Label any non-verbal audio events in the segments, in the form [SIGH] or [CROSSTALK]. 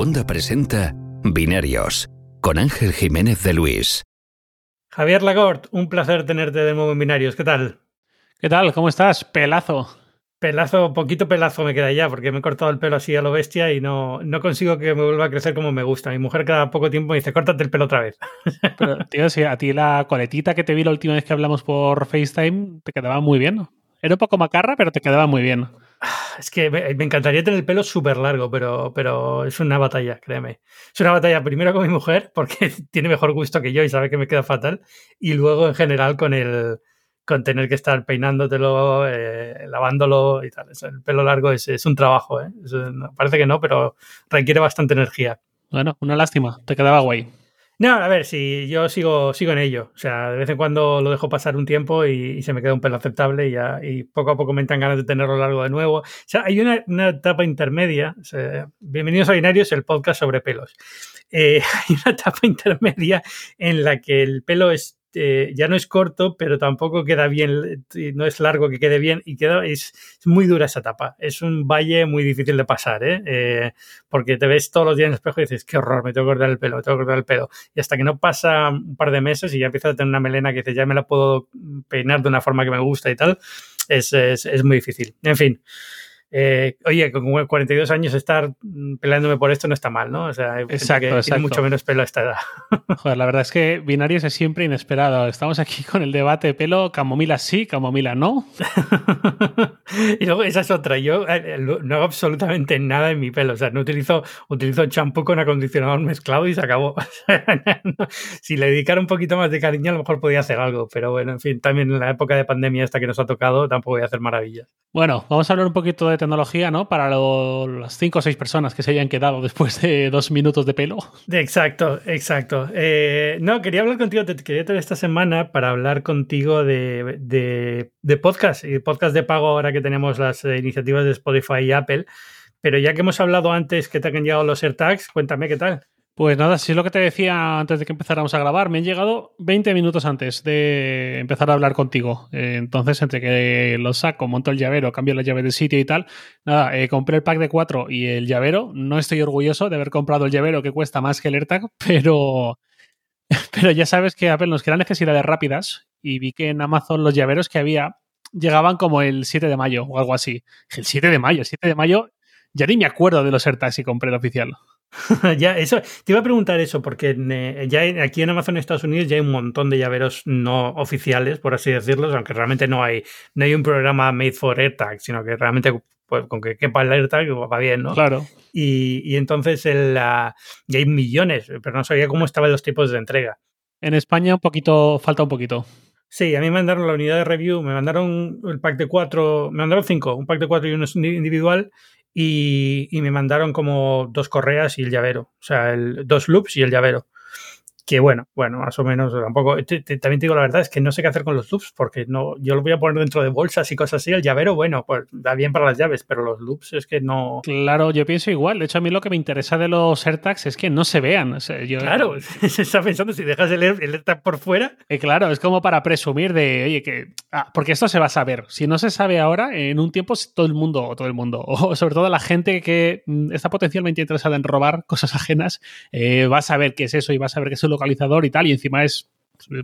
Segunda presenta Binarios con Ángel Jiménez de Luis. Javier Lagort, un placer tenerte de nuevo en Binarios. ¿Qué tal? ¿Qué tal? ¿Cómo estás? Pelazo. Pelazo, poquito pelazo me queda ya, porque me he cortado el pelo así a lo bestia y no, no consigo que me vuelva a crecer como me gusta. Mi mujer cada poco tiempo me dice, córtate el pelo otra vez. [LAUGHS] Pero, tío, si a ti la coletita que te vi la última vez que hablamos por FaceTime te quedaba muy bien. Era un poco macarra, pero te quedaba muy bien. Es que me, encantaría tener el pelo súper largo, pero, pero es una batalla, créeme. Es una batalla primero con mi mujer, porque [LAUGHS] tiene mejor gusto que yo y sabe que me queda fatal, y luego en general con el con tener que estar peinándotelo, eh, lavándolo y tal. El pelo largo es, es un trabajo, ¿eh? parece que no, pero requiere bastante energía. Bueno, una lástima, te quedaba guay. No, a ver, si yo sigo, sigo en ello. O sea, de vez en cuando lo dejo pasar un tiempo y, se me queda un pelo aceptable y, ya, y poco a poco me entran ganas de tenerlo largo de nuevo. O sea, hay una, una etapa intermedia. bienvenidos a Binarios, el podcast sobre pelos. Eh, [LAUGHS] hay una etapa intermedia en la que el pelo es eh, ya no es corto, pero tampoco queda bien, no es largo que quede bien y queda, es, muy dura esa etapa. Es un valle muy difícil de pasar, ¿eh? ¿eh? porque te ves todos los días en el espejo y dices, qué horror, me tengo que cortar el pelo, me tengo que cortar el pelo. Y hasta que no pasa un par de meses y ya empiezas a tener una melena que dices, ya me la puedo peinar de una forma que me gusta y tal, es, es muy difícil. En fin. Eh, oye, con 42 años estar peleándome por esto no está mal, ¿no? O sea, exacto, que tiene mucho menos pelo a esta edad. [LAUGHS] Joder, la verdad es que binarios es siempre inesperado. Estamos aquí [LAUGHS] con el debate de pelo, camomila sí, camomila no. [LAUGHS] y luego esa es otra. Yo eh, no hago absolutamente nada en mi pelo. O sea, no utilizo, utilizo champú con acondicionador mezclado y se acabó. si le dedicara un poquito más de cariño, a lo mejor podía hacer algo. Pero bueno, en fin, también en la época de pandemia esta que nos ha tocado, tampoco voy a hacer maravillas. Bueno, vamos a hablar un poquito de tecnología, ¿no? Para las cinco o seis personas que se hayan quedado después de dos minutos de pelo. Exacto, exacto. Eh, no, quería hablar contigo, te quería tener esta semana para hablar contigo de, de, de podcast y podcast de pago ahora que tenemos las iniciativas de Spotify y Apple. Pero ya que hemos hablado antes que te han llegado los AirTags, cuéntame qué tal. Pues nada, si es lo que te decía antes de que empezáramos a grabar. Me han llegado 20 minutos antes de empezar a hablar contigo. Eh, entonces, entre que lo saco, monto el llavero, cambio la llave del sitio y tal, nada, eh, compré el pack de 4 y el llavero. No estoy orgulloso de haber comprado el llavero que cuesta más que el AirTag, [LAUGHS] pero, pero ya sabes que Apple nos queda necesidades rápidas y vi que en Amazon los llaveros que había llegaban como el 7 de mayo o algo así. El 7 de mayo, el 7 de mayo, ya ni me acuerdo de los AirTags y compré el oficial. [LAUGHS] ya, eso, te iba a preguntar eso, porque eh, ya aquí en Amazon Estados Unidos ya hay un montón de llaveros no oficiales, por así decirlo, aunque realmente no hay, no hay un programa made for AirTag, sino que realmente pues, con que quepa el AirTag va bien, ¿no? Claro. Y, y entonces el, y hay millones, pero no sabía cómo estaban los tipos de entrega. En España un poquito, falta un poquito. Sí, a mí me mandaron la unidad de review, me mandaron el pack de cuatro, me mandaron cinco, un pack de cuatro y uno individual, y, y, me mandaron como dos correas y el llavero, o sea, el, dos loops y el llavero que bueno, bueno, más o menos tampoco. también te digo la verdad, es que no sé qué hacer con los loops, porque no, yo lo voy a poner dentro de bolsas y cosas así. El llavero, bueno, pues da bien para las llaves, pero los loops es que no. Claro, yo pienso igual. De hecho, a mí lo que me interesa de los AirTags es que no se vean. Claro, [LAUGHS] se está pensando si dejas el, AirTag por fuera. Eh, claro, es como para presumir de, oye, que. Ah, porque esto se va a saber. Si no se sabe ahora, en un tiempo todo el mundo, o todo el mundo, [LAUGHS] o sobre todo la gente que está potencialmente interesada en robar cosas ajenas, eh, va a saber qué es eso y va a saber que es localizador y tal, y encima es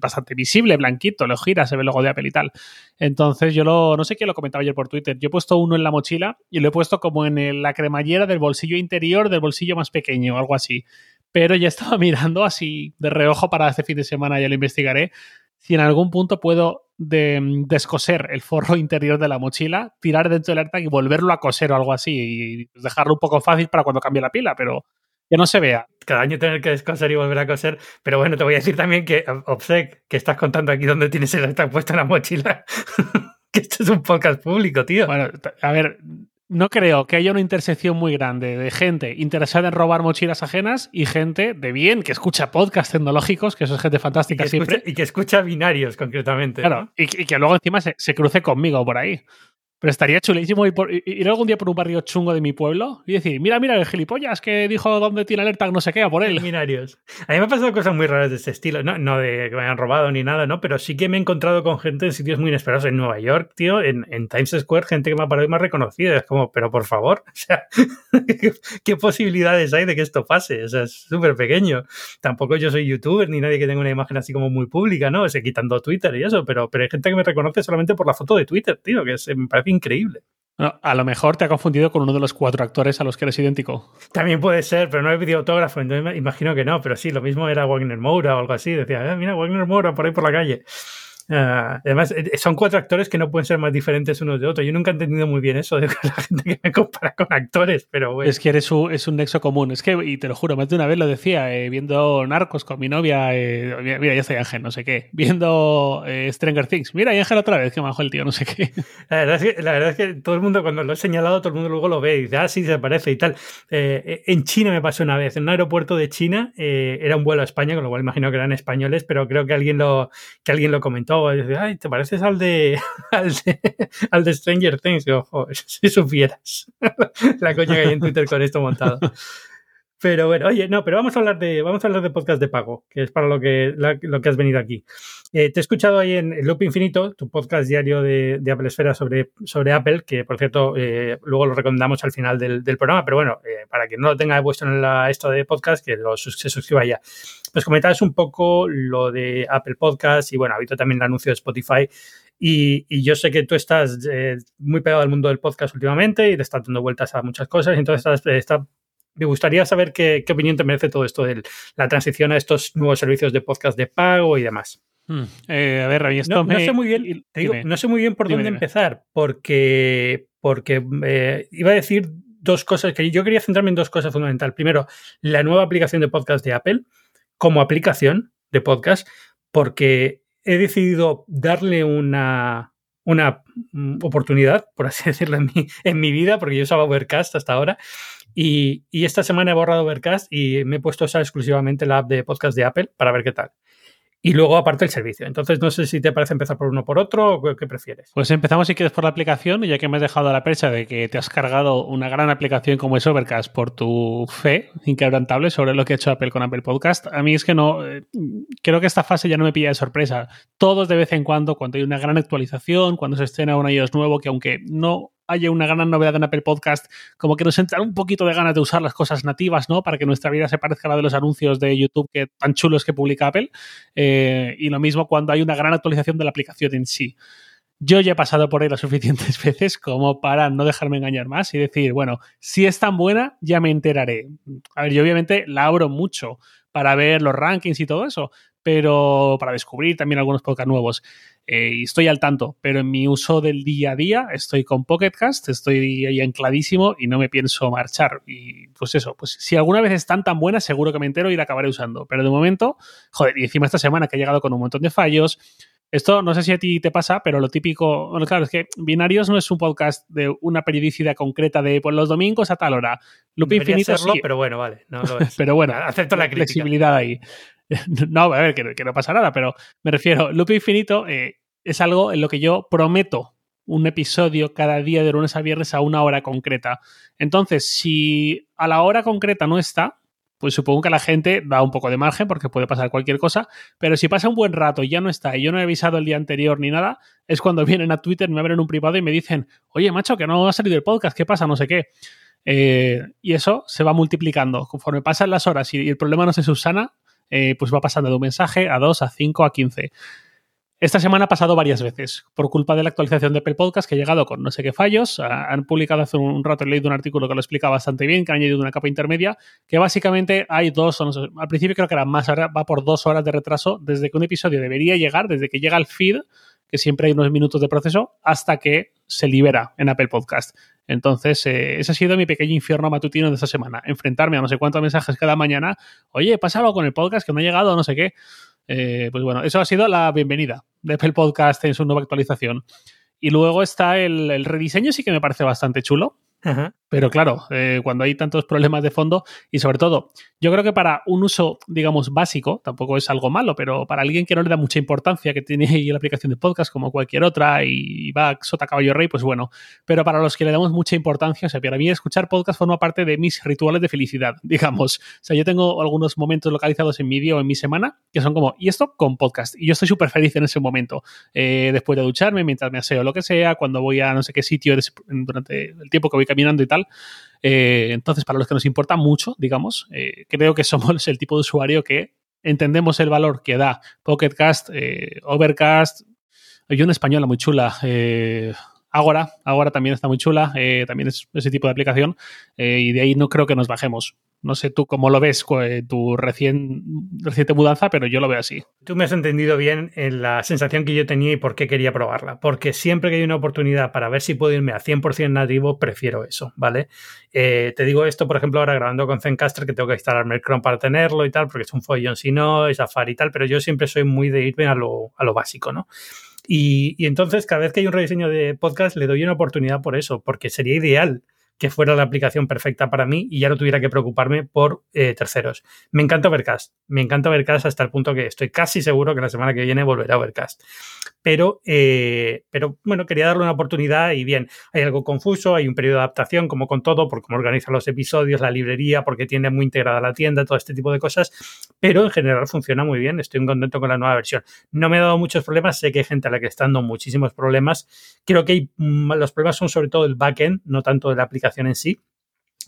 bastante visible, blanquito, lo gira, se ve el logo de Apple y tal. Entonces yo lo, no sé quién lo comentaba ayer por Twitter, yo he puesto uno en la mochila y lo he puesto como en la cremallera del bolsillo interior del bolsillo más pequeño, algo así. Pero ya estaba [LAUGHS] mirando así de reojo para este fin de semana, ya lo investigaré, si en algún punto puedo descoser el forro interior de la mochila, tirar dentro del AirTag y volverlo a coser o algo así y dejarlo un poco fácil para cuando cambie la pila, pero que no se vea. Cada año tener que descoser y volver a coser. Pero bueno, te voy a decir también que, Obsec, que estás contando aquí dónde tienes el está puesto en la mochila, [LAUGHS] que esto es un podcast público, tío. Bueno, a ver, no creo que haya una intersección muy grande de gente interesada en robar mochilas ajenas y gente de bien que escucha podcasts tecnológicos, que eso es gente fantástica y siempre. y que escucha binarios, concretamente. Claro, y, que luego encima se, se, cruce conmigo por ahí. Pero estaría chulísimo ir, por, ir, algún día por un barrio chungo de mi pueblo y decir, mira, mira, el gilipollas que dijo dónde tiene alerta, no sé qué, a por él. Minarios. A mí me han pasado cosas muy raras de este estilo, no, de que me hayan robado ni nada, ¿no? Pero sí que me he encontrado con gente en sitios muy inesperados. En Nueva York, tío, en, Times Square, gente que me ha parado y me ha reconocido. Es como, pero por favor, [LAUGHS] o sea, ¿qué, [LAUGHS] ¿qué, posibilidades hay de que esto pase? O sea, es súper pequeño. Tampoco yo soy youtuber ni nadie que tenga una imagen así como muy pública, ¿no? O quitando Twitter y eso, pero, pero hay gente que me reconoce solamente por la foto de Twitter, tío, que es, me parece increíble. No, a lo mejor te ha confundido con uno de los cuatro actores a los que eres idéntico. También puede ser, pero no he pedido autógrafo, entonces imagino que no, pero sí, lo mismo era Wagner Moura o algo así. Decía, ah, mira, Wagner Moura por ahí por la calle. Uh, además, eh, son cuatro actores que no pueden ser más diferentes unos de otros. Yo nunca he entendido muy bien eso de [LAUGHS] la gente que me compara con actores, pero bueno. Es que eres un, es un nexo común. Es que, y te lo juro, más de una vez lo decía, eh, viendo Narcos con mi novia, eh, mira, ya estoy Ángel, no sé qué. Viendo eh, Stranger Things, mira, y Ángel otra vez, que majo el tío, no sé qué. [LAUGHS] La verdad, es que, la verdad es que todo el mundo, cuando lo he señalado, todo el mundo luego lo ve y dice, ah, sí, se parece y tal. en China me pasó una vez, en un aeropuerto de China, era un vuelo a España, con lo cual imagino que eran españoles, pero creo que alguien lo, que alguien lo comentó. Y ay, te pareces al de, [LAUGHS] al de, al de Stranger Things. Ojo, [LAUGHS] si supieras [LAUGHS] la coña que hay en Twitter con esto montado. Pero bueno, oye, no, pero vamos a hablar de, vamos a hablar de podcast de pago, que es para lo que, lo que has venido aquí. Eh, te he escuchado ahí en Loop Infinito, tu podcast diario de, Apple Esfera sobre, sobre Apple, que por cierto, eh, luego lo recomendamos al final del, programa, pero bueno, eh, para quien no lo tenga puesto en la, esto de podcast, que se suscriba ya. Pues comentabas un poco lo de Apple Podcast y bueno, ha habido también el anuncio de Spotify. Y, yo sé que tú estás eh, muy pegado al mundo del podcast últimamente y te estás dando vueltas a muchas cosas. Entonces, estás, está, me gustaría saber qué, qué, opinión te merece todo esto de la transición a estos nuevos servicios de podcast de pago y demás. Hmm. Eh, a ver, esto no, me... no, sé muy bien, te digo, no sé muy bien por dime, dónde dime. empezar, porque, porque eh, iba a decir dos cosas que yo quería centrarme en dos cosas fundamentales. Primero, la nueva aplicación de podcast de Apple como aplicación de podcast, porque he decidido darle una, una oportunidad, por así [LAUGHS] decirlo, en mi, en mi vida, porque yo usaba Overcast hasta ahora. Y, y, esta semana he borrado Overcast y me he puesto a usar exclusivamente la app de podcast de Apple para ver qué tal. Y luego, aparte, el servicio. Entonces, no sé si te parece empezar por uno por otro o qué prefieres. Pues empezamos, si quieres, por la aplicación, ya que me has dejado a la percha de que te has cargado una gran aplicación como es Overcast por tu fe inquebrantable sobre lo que ha hecho Apple con Apple Podcast. A mí es que no. Eh, creo que esta fase ya no me pilla de sorpresa. Todos de vez en cuando, cuando hay una gran actualización, cuando se estrena un iOS nuevo, que aunque no haya una gran novedad en Apple Podcast, como que nos entra un poquito de ganas de usar las cosas nativas, ¿no? Para que nuestra vida se parezca a la de los anuncios de YouTube que tan chulos que publica Apple. Eh, y lo mismo cuando hay una gran actualización de la aplicación en sí. Yo ya he pasado por ahí las suficientes [LAUGHS] veces como para no dejarme engañar más y decir, bueno, si es tan buena, ya me enteraré. A ver, yo obviamente la abro mucho para ver los rankings y todo eso, pero para descubrir también algunos podcasts nuevos. Eh, y estoy al tanto, pero en mi uso del día a día estoy con Pocketcast, estoy ahí ancladísimo y no me pienso marchar. Y pues eso, pues si alguna vez están tan buenas, seguro que me entero y la acabaré usando. Pero de momento, joder, y encima esta semana que he llegado con un montón de fallos. Esto no sé si a ti te pasa, pero lo típico, bueno, claro, es que Binarios no es un podcast de una periodicidad concreta de pues, los domingos a tal hora. Loop Infinito serlo, sí. pero bueno, vale, no lo [LAUGHS] es. pero bueno, acepto la crítica. flexibilidad ahí. [LAUGHS] No, a ver, que, no pasa nada, pero me refiero, Loop Infinito eh, es algo en lo que yo prometo un episodio cada día de lunes a viernes a una hora concreta. Entonces, si a la hora concreta no está, pues supongo que la gente da un poco de margen porque puede pasar cualquier cosa, pero si pasa un buen rato y ya no está y yo no he avisado el día anterior ni nada, es cuando vienen a Twitter, me abren un privado y me dicen, oye, macho, que no ha salido el podcast, ¿qué pasa? No sé qué. Eh, y eso se va multiplicando. Conforme pasan las horas y el problema no se subsana, eh, pues va pasando de un mensaje a dos, a cinco, a quince. Esta semana ha pasado varias veces por culpa de la actualización de Apple Podcast que ha llegado con no sé qué fallos. Han publicado hace un rato, he leído un artículo que lo explica bastante bien, que han añadido una capa intermedia, que básicamente hay dos, al principio creo que era más, ahora va por dos horas de retraso desde que un episodio debería llegar, desde que llega al feed, que siempre hay unos minutos de proceso, hasta que se libera en Apple Podcast. Entonces, eh, ese ha sido mi pequeño infierno matutino de esta semana. Enfrentarme a no sé cuántos mensajes cada mañana. Oye, pasa algo con el podcast que no ha llegado, no sé qué. Eh, pues bueno, eso ha sido la bienvenida de Apple Podcast en su nueva actualización. Y luego está el, el rediseño, sí que me parece bastante chulo. Ajá. Pero claro, eh, cuando hay tantos problemas de fondo y sobre todo, yo creo que para un uso, digamos, básico, tampoco es algo malo, pero para alguien que no le da mucha importancia, que tiene ahí la aplicación de podcast como cualquier otra y va sota caballo rey, pues bueno. Pero para los que le damos mucha importancia, o sea, para mí escuchar podcast forma parte de mis rituales de felicidad, [LAUGHS] digamos. O sea, yo tengo algunos momentos localizados en mi día o en mi semana que son como, y esto con podcast. Y yo estoy súper feliz en ese momento. Eh, después de ducharme, mientras me aseo lo que sea, cuando voy a no sé qué sitio durante el tiempo que voy caminando y tal eh, entonces, para los que nos importa mucho, digamos, eh, creo que somos el tipo de usuario que entendemos el valor que da Pocket Cast, eh, Overcast, hay una española muy chula, Agora, Agora también está muy chula, también es ese tipo de aplicación, y de ahí no creo que nos bajemos. No sé tú cómo lo ves, eh, tu recién, reciente mudanza, pero yo lo veo así. Tú me has entendido bien en la sensación que yo tenía y por qué quería probarla. Porque siempre que hay una oportunidad para ver si puedo irme a 100% nativo, prefiero eso, ¿vale? Eh, te digo esto, por ejemplo, ahora grabando con Zencaster, que tengo que instalarme el Chrome para tenerlo y tal, porque es un follón si no, es Safari y tal, pero yo siempre soy muy de irme a lo, a lo básico, ¿no? Y, entonces, cada vez que hay un rediseño de podcast, le doy una oportunidad por eso, porque sería ideal que fuera la aplicación perfecta para mí y ya no tuviera que preocuparme por eh, terceros. Me encanta Overcast, me encanta Overcast hasta el punto que estoy casi seguro que la semana que viene volverá a Overcast. Pero, eh, pero bueno, quería darle una oportunidad y bien, hay algo confuso, hay un periodo de adaptación como con todo, por cómo organizan los episodios, la librería, porque tiene muy integrada la tienda, todo este tipo de cosas, pero en general funciona muy bien, estoy contento con la nueva versión. No me ha dado muchos problemas, sé que hay gente a la que está dando muchísimos problemas, creo que mm, los problemas son sobre todo el backend, no tanto de la aplicación en sí.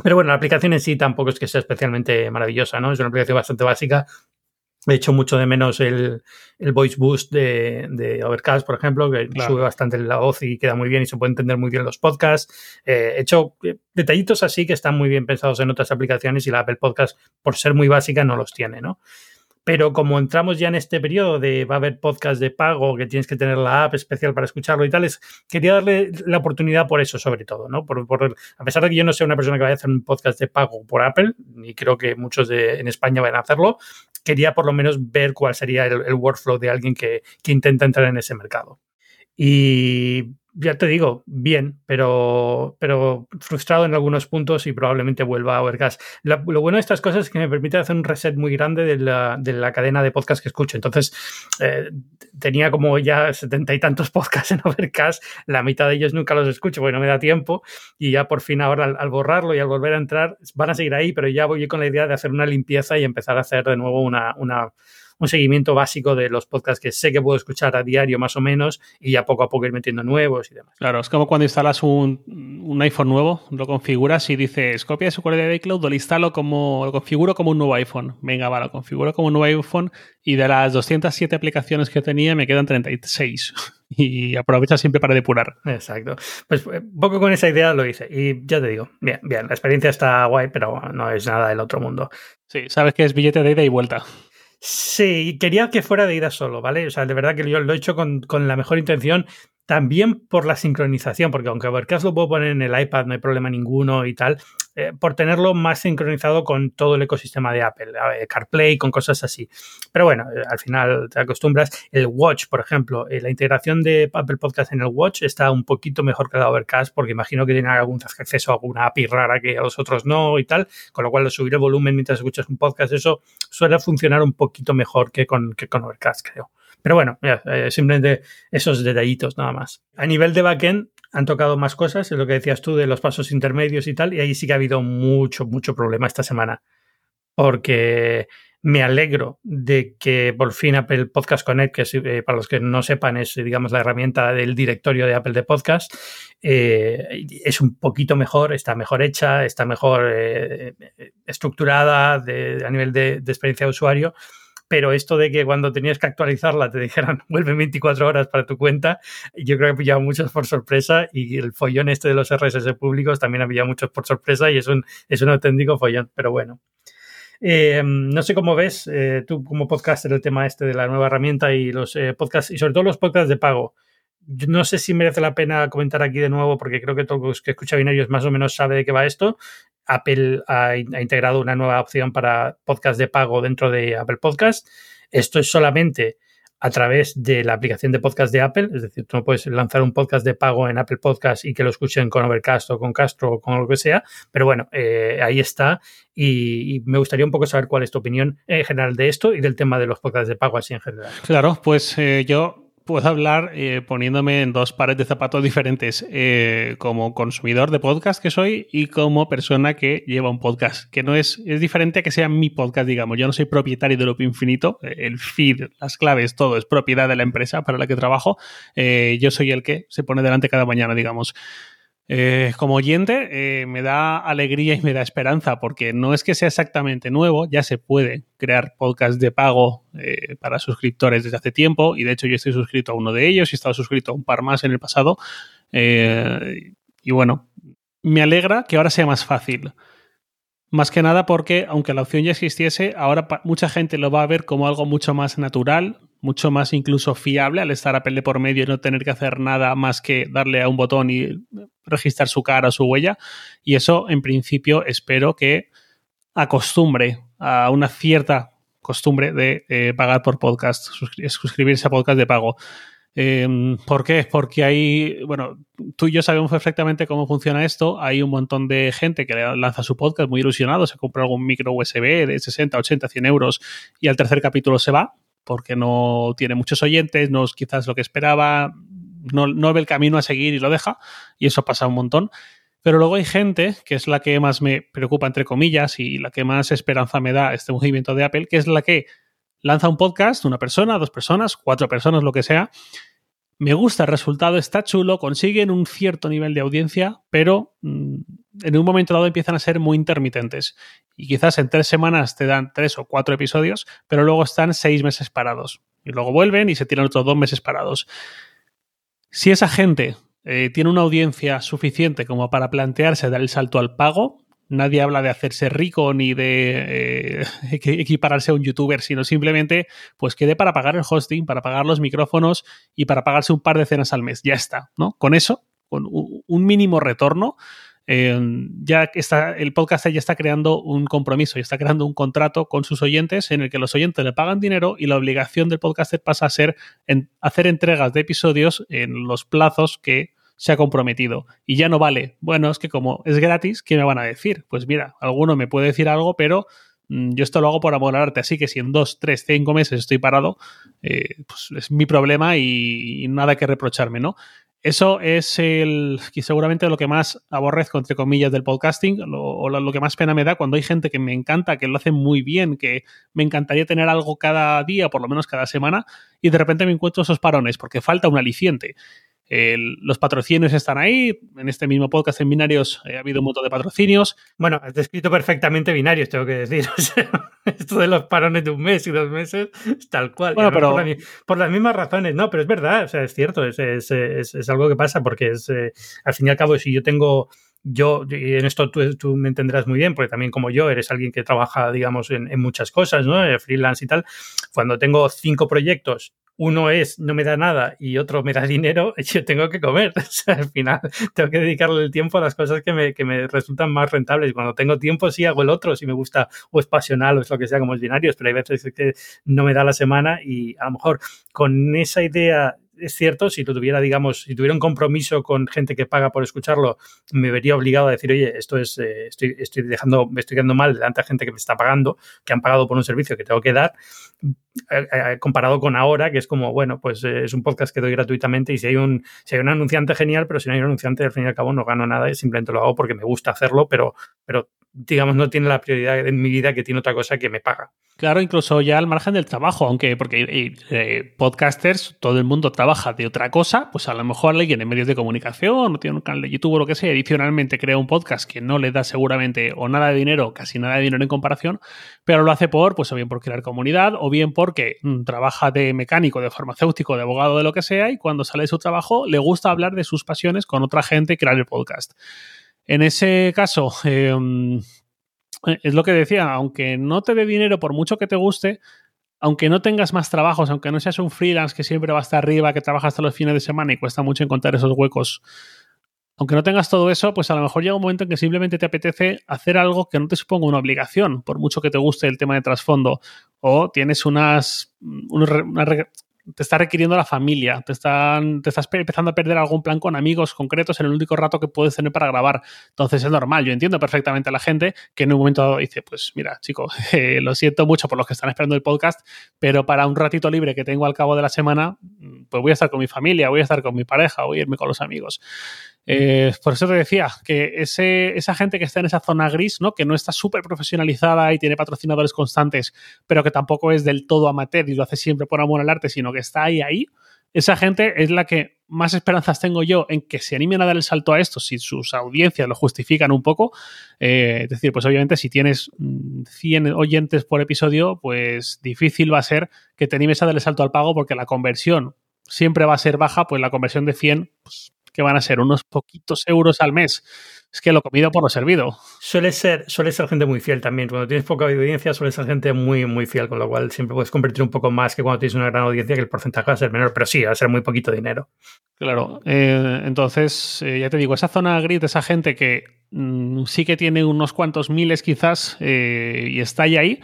Pero bueno, la aplicación en sí tampoco es que sea especialmente maravillosa, ¿no? Es una aplicación bastante básica. He hecho mucho de menos el, voice boost de, Overcast, por ejemplo, que sube bastante la voz y queda muy bien y se puede entender muy bien los podcasts. Eh, he hecho eh, detallitos así que están muy bien pensados en otras aplicaciones y la Apple Podcast, por ser muy básica, no los tiene, ¿no? Pero como entramos ya en este periodo de va a haber podcast de pago, que tienes que tener la app especial para escucharlo y tal, quería darle la oportunidad por eso, sobre todo, ¿no? Por, a pesar de que yo no sea una persona que vaya a hacer un podcast de pago por Apple, y creo que muchos de, en España van a hacerlo, quería por lo menos ver cuál sería el, workflow de alguien que, que intenta entrar en ese mercado. Y ya te digo, bien, pero, pero frustrado en algunos puntos y probablemente vuelva a Overcast. lo bueno de estas cosas es que me permite hacer un reset muy grande de la, de la cadena de podcast que escucho. Entonces, eh, tenía como ya setenta y tantos [LAUGHS] podcasts en Overcast, la mitad de ellos nunca los escucho porque no me da tiempo y ya por fin ahora al, borrarlo y al volver a entrar van a seguir ahí, pero ya voy con la idea de hacer una limpieza y empezar a hacer de nuevo una, una un seguimiento básico de los podcasts que sé que puedo escuchar a diario más o menos y ya poco a poco ir metiendo nuevos y demás. Claro, es como cuando instalas un, iPhone nuevo, lo configuras y dices copia su correo de iCloud, lo instalo como, lo configuro como un nuevo iPhone. Venga, va, lo configuro como un nuevo iPhone y de las 207 aplicaciones que tenía me quedan 36 [LAUGHS] y aprovecha siempre para depurar. Exacto. Pues un eh, poco con esa idea lo hice y ya te digo, bien, bien, la experiencia está guay, pero no es nada del otro mundo. Sí, sabes que es billete de ida y vuelta. Sí, quería que fuera de ida solo, ¿vale? O sea, de verdad que yo lo he hecho con, con la mejor intención también por la sincronización, porque aunque Overcast lo puedo poner en el iPad, no hay problema ninguno y tal, eh, por tenerlo más sincronizado con todo el ecosistema de Apple, CarPlay, con cosas así. Pero bueno, eh, al final te acostumbras. El Watch, por ejemplo, eh, la integración de Apple Podcast en el Watch está un poquito mejor que la Overcast, porque imagino que tiene algún acceso a alguna API rara que a los otros no y tal, con lo cual subir el volumen mientras escuchas un podcast, eso suele funcionar un poquito mejor que con, que con Overcast, creo. Pero bueno, simplemente esos detallitos nada más. A nivel de backend han tocado más cosas, es lo que decías tú de los pasos intermedios y tal, y ahí sí que ha habido mucho, mucho problema esta semana. Porque me alegro de que por fin Apple Podcast Connect, que eh, para los que no sepan es, digamos, la herramienta del directorio de Apple de Podcast, eh, es un poquito mejor, está mejor hecha, está mejor estructurada a nivel de, experiencia de usuario pero esto de que cuando tenías que actualizarla te dijeran [LAUGHS] vuelve 24 horas para tu cuenta, yo creo que ha pillado muchos por sorpresa y el follón este de los RSS públicos también ha pillado muchos por sorpresa y es un, es un auténtico follón, pero bueno. Eh, no sé cómo ves eh, tú como podcaster el tema este de la nueva herramienta y los eh, podcasts y sobre todo los podcasts de pago. No sé si merece la pena comentar aquí de nuevo porque creo que todos los que escucha binarios más o menos sabe de qué va esto. Apple ha, integrado una nueva opción para podcast de pago dentro de Apple Podcast. Esto es solamente a través de la aplicación de podcast de Apple, es decir, tú no puedes lanzar un podcast de pago en Apple Podcast y que lo escuchen con Overcast o con Castro o con lo que sea, pero bueno, eh, ahí está y, me gustaría un poco saber cuál es tu opinión en general de esto y del tema de los podcasts de pago así en general. Claro, pues eh, yo puedo hablar eh, poniéndome en dos pares de zapatos diferentes, eh, como consumidor de podcast que soy y como persona que lleva un podcast, que no es, es diferente a que sea mi podcast, digamos. Yo no soy propietario de Loop Infinito, el feed, las claves, todo es propiedad de la empresa para la que trabajo. Eh, yo soy el que se pone delante cada mañana, digamos. Eh, como oyente, eh, me da alegría y me da esperanza, porque no es que sea exactamente nuevo, ya se puede crear podcast de pago eh, para suscriptores desde hace tiempo, y de hecho yo estoy suscrito a uno de ellos y he estado suscrito a un par más en el pasado. y bueno, me alegra que ahora sea más fácil. Más que nada porque, aunque la opción ya existiese, ahora mucha gente lo va a ver como algo mucho más natural, mucho más incluso fiable al estar a pele por medio y no tener que hacer nada más que darle a un botón y registrar su cara o su huella. Y eso, en principio, espero que acostumbre a una cierta costumbre de eh, pagar por podcast, suscribirse a podcast de pago. Em, ¿Por qué? Porque hay, bueno, tú y yo sabemos perfectamente cómo funciona esto. Hay un montón de gente que lanza su podcast muy ilusionado, se compra algún micro USB de 60, 80, 100 euros y al tercer capítulo se va porque no tiene muchos oyentes, no es quizás lo que esperaba, no, ve el camino a seguir y lo deja, y eso pasa un montón. Pero luego hay gente, que es la que más me preocupa, entre comillas, y la que más esperanza me da este movimiento de Apple, que es la que lanza un podcast, una persona, dos personas, cuatro personas, lo que sea, me gusta el resultado, está chulo, consiguen un cierto nivel de audiencia, pero mm, en un momento dado empiezan a ser muy intermitentes. Y quizás en tres semanas te dan tres o cuatro episodios, pero luego están seis meses parados. Y luego vuelven y se tiran otros dos meses parados. Si esa gente eh, tiene una audiencia suficiente como para plantearse dar el salto al pago, nadie habla de hacerse rico ni de eh, [LAUGHS] equipararse a un youtuber, sino simplemente pues quede para pagar el hosting, para pagar los micrófonos y para pagarse un par de cenas al mes. Ya está, ¿no? Con eso, con un mínimo retorno, eh, ya está, el podcast ya está creando un compromiso y está creando un contrato con sus oyentes en el que los oyentes le pagan dinero y la obligación del podcaster pasa a ser hacer entregas de episodios en los plazos que se ha comprometido. Y ya no vale. Bueno, es que como es gratis, ¿qué me van a decir? Pues mira, alguno me puede decir algo, pero mm, yo esto lo hago por amor arte. Así que si en dos, tres, cinco meses estoy parado, eh, pues es mi problema y, nada que reprocharme, ¿no? Eso es el seguramente lo que más aborrezco, entre comillas, del podcasting, o lo, que más pena me da cuando hay gente que me encanta, que lo hace muy bien, que me encantaría tener algo cada día, por lo menos cada semana, y de repente me encuentro esos parones, porque falta un aliciente los patrocinios están ahí. En este mismo podcast en binarios eh, ha habido un montón de patrocinios. Bueno, has descrito perfectamente binarios, tengo que decir. [LAUGHS] esto de los parones de un mes y dos meses, tal cual. Bueno, pero... por, las mismas razones, no, pero es verdad, o sea, es cierto, es, es, es, algo que pasa porque es, eh, al fin y al cabo, si yo tengo yo, y en esto tú, me entenderás muy bien, porque también como yo eres alguien que trabaja, digamos, en, en muchas cosas, ¿no? Freelance y tal. Cuando tengo cinco proyectos uno es no me da nada y otro me da dinero, [LAUGHS] yo tengo que comer. [LAUGHS] O sea, al final tengo que dedicarle el tiempo a las cosas que me, que me resultan más rentables. Cuando tengo tiempo sí hago el otro, si me gusta o es pasional o es lo que sea como es binarios, pero hay veces que no me da la semana y a lo mejor con esa idea es cierto, si tuviera, digamos, si tuviera un compromiso con gente que paga por escucharlo, me vería obligado a decir, oye, esto es, eh, estoy, estoy dejando, me estoy quedando mal delante de gente que me está pagando, que han pagado por un servicio que tengo que dar, eh, eh, comparado con ahora, que es como, bueno, pues es un podcast que doy gratuitamente y si hay un, si hay un anunciante genial, pero si no hay un anunciante, al fin y al cabo no gano nada y simplemente lo hago porque me gusta hacerlo, pero, pero digamos, no tiene la prioridad en mi vida que tiene otra cosa que me paga. Claro, incluso ya al margen del trabajo, aunque porque eh, eh, podcasters, todo el mundo trabaja de otra cosa, pues a lo mejor alguien en medios de comunicación o tiene un canal de YouTube o lo que sea, adicionalmente crea un podcast que no le da seguramente o nada de dinero, casi nada de dinero en comparación, pero lo hace por, pues o bien por crear comunidad o bien porque mm, trabaja de mecánico, de farmacéutico, de abogado, de lo que sea, y cuando sale de su trabajo le gusta hablar de sus pasiones con otra gente y crear el podcast. En ese caso, em, es lo que decía, aunque no te dé dinero por mucho que te guste, aunque no tengas más trabajos, aunque no seas un freelance que siempre va hasta arriba, que trabaja hasta los fines de semana y cuesta mucho encontrar esos huecos, aunque no tengas todo eso, pues a lo mejor llega un momento en que simplemente te apetece hacer algo que no te suponga una obligación, por mucho que te guste el tema de trasfondo, o tienes unas, te está requiriendo la familia, te, están, te estás empezando a perder algún plan con amigos concretos en el único rato que puedes tener para grabar. Entonces es normal, yo entiendo perfectamente a la gente que en un momento dado dice, pues mira, chico, [LAUGHS] eh, lo siento mucho por los que están esperando el podcast, pero para un ratito libre que tengo al cabo de la semana, pues voy a estar con mi familia, voy a estar con mi pareja, voy a irme con los amigos. Eh, por eso te decía que esa gente que está en esa zona gris, ¿no? que no está súper profesionalizada y tiene patrocinadores constantes, pero que tampoco es del todo amateur y lo hace siempre por amor al arte, sino que está ahí, ahí, esa gente es la que más esperanzas tengo yo en que se animen a dar el salto a esto si sus audiencias lo justifican un poco. Eh, es decir, pues obviamente si tienes 100 mm, oyentes por episodio, pues difícil va a ser que te animes a dar el salto al pago porque la conversión siempre va a ser baja, pues la conversión de 100, pues que van a ser unos poquitos euros al mes. Es que lo comido por lo servido. Suele ser, suele ser gente muy fiel también. Cuando tienes poca audiencia, suele ser gente muy, muy fiel, con lo cual siempre puedes convertir un poco más que cuando tienes una gran audiencia, que el porcentaje va a ser menor, pero sí, va a ser muy poquito dinero. Claro. Eh, entonces, eh, ya te digo, esa zona gris esa gente que mm, sí que tiene unos cuantos miles quizás eh, y está ahí ahí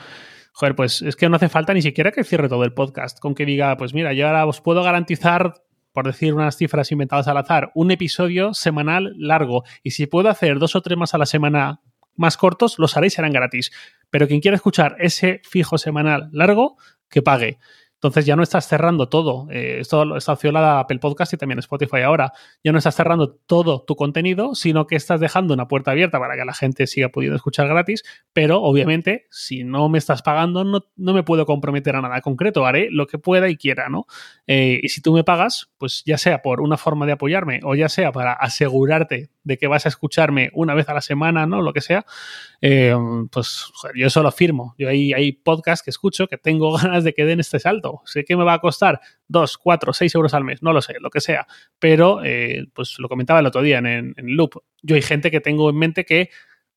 joder, pues es que no hace falta ni siquiera que cierre todo el podcast, con que diga, pues mira, yo ahora os puedo garantizar por decir unas cifras inventadas al azar, un episodio semanal largo. Y si puedo hacer dos o tres más a la semana más cortos, los haré serán gratis. Pero quien quiera escuchar ese fijo semanal largo, que pague. Entonces ya no estás cerrando todo. Eh, esto está opcionada Apple Podcast y también Spotify ahora. Ya no estás cerrando todo tu contenido, sino que estás dejando una puerta abierta para que la gente siga pudiendo escuchar gratis. Pero obviamente, si no me estás pagando, no, me puedo comprometer a nada concreto. Haré lo que pueda y quiera, ¿no? Eh, y si tú me pagas, pues ya sea por una forma de apoyarme o ya sea para asegurarte de que vas a escucharme una vez a la semana, ¿no? Lo que sea, eh, pues yo eso lo firmo. Yo hay, hay podcasts que escucho que tengo [LAUGHS] ganas de que den este salto. Sé que me va a costar 2, 4, 6 euros al mes, no lo sé, lo que sea. Pero, eh, pues lo comentaba el otro día en, en, Loop. Yo hay gente que tengo en mente que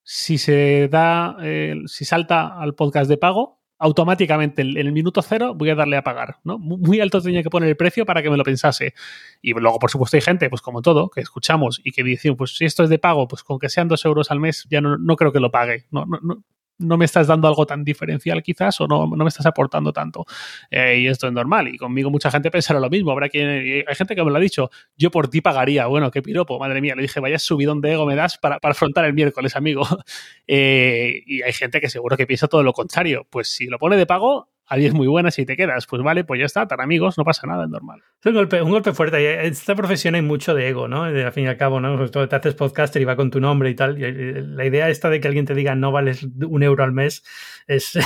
si se da, eh, si salta al podcast de pago, automáticamente en el minuto cero voy a darle a pagar, ¿no? Muy alto tenía que poner el precio para que me lo pensase. Y luego, por supuesto, hay gente, pues como todo, que escuchamos y que dice, pues si esto es de pago, pues con que sean dos euros al mes, ya no, no creo que lo pague. No, no, no me estás dando algo tan diferencial quizás o no, no me estás aportando tanto. Eh, y esto es normal. Y conmigo mucha gente pensará lo mismo. Habrá quien, hay gente que me lo ha dicho, yo por ti pagaría. Bueno, qué piropo, madre mía. Le dije, vaya subidón de ego me das para, para afrontar el miércoles, amigo. [LAUGHS] Eh, y hay gente que seguro que piensa todo lo contrario. Pues si lo pone de pago, a es muy buena si te quedas. Pues vale, pues ya está, tan amigos, no pasa nada, es normal. Es un golpe, un golpe fuerte. En esta profesión hay mucho de ego, ¿no? Al fin y al cabo, ¿no? Te haces podcaster y va con tu nombre y tal. la idea esta de que alguien te diga no vales un euro al mes [LAUGHS] es,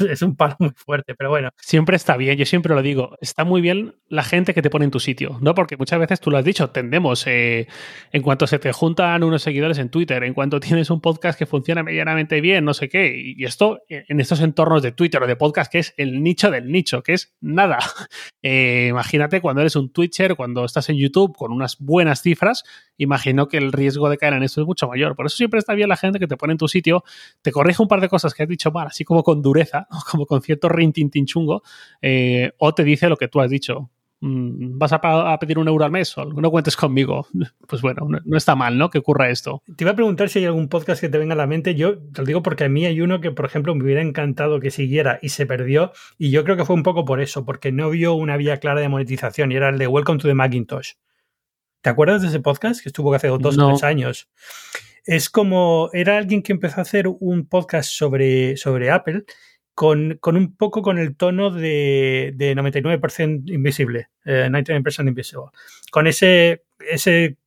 es, un palo muy fuerte, pero bueno. Siempre está bien, yo siempre lo digo, está muy bien la gente que te pone en tu sitio, ¿no? Porque muchas veces tú lo has dicho, tendemos, eh, en cuanto se te juntan unos seguidores en Twitter, en cuanto [LAUGHS] tienes un podcast que funciona medianamente bien, no sé qué, y esto en estos entornos de Twitter o de podcast que es el nicho del nicho, que es nada. [LAUGHS] Eh, imagínate cuando eres un Twitcher, cuando estás en YouTube con unas buenas cifras, imagino que el riesgo de caer en esto es mucho mayor. Por eso siempre está bien la gente que te pone en tu sitio, te corrige un par de cosas que has dicho mal, así como con dureza, [LAUGHS] como con cierto rintintin chungo, eh, o te dice lo que tú has dicho. Mm, ¿Vas a, pedir un euro al mes? O no cuentes conmigo. [LAUGHS] Pues bueno, no, está mal, ¿no? Que ocurra esto. Te iba a preguntar si hay algún podcast que te venga a la mente. Yo te lo digo porque a mí hay uno que, por ejemplo, me hubiera encantado que siguiera y se perdió. Y yo creo que fue un poco por eso, porque no vio una vía clara de monetización y era el de Welcome to the Macintosh. ¿Te acuerdas de ese podcast que estuvo hace dos o tres años? Es como, era alguien que empezó a hacer un podcast sobre, sobre Apple con, un poco con el tono de, de 99% invisible, 99% eh, invisible, con ese, ese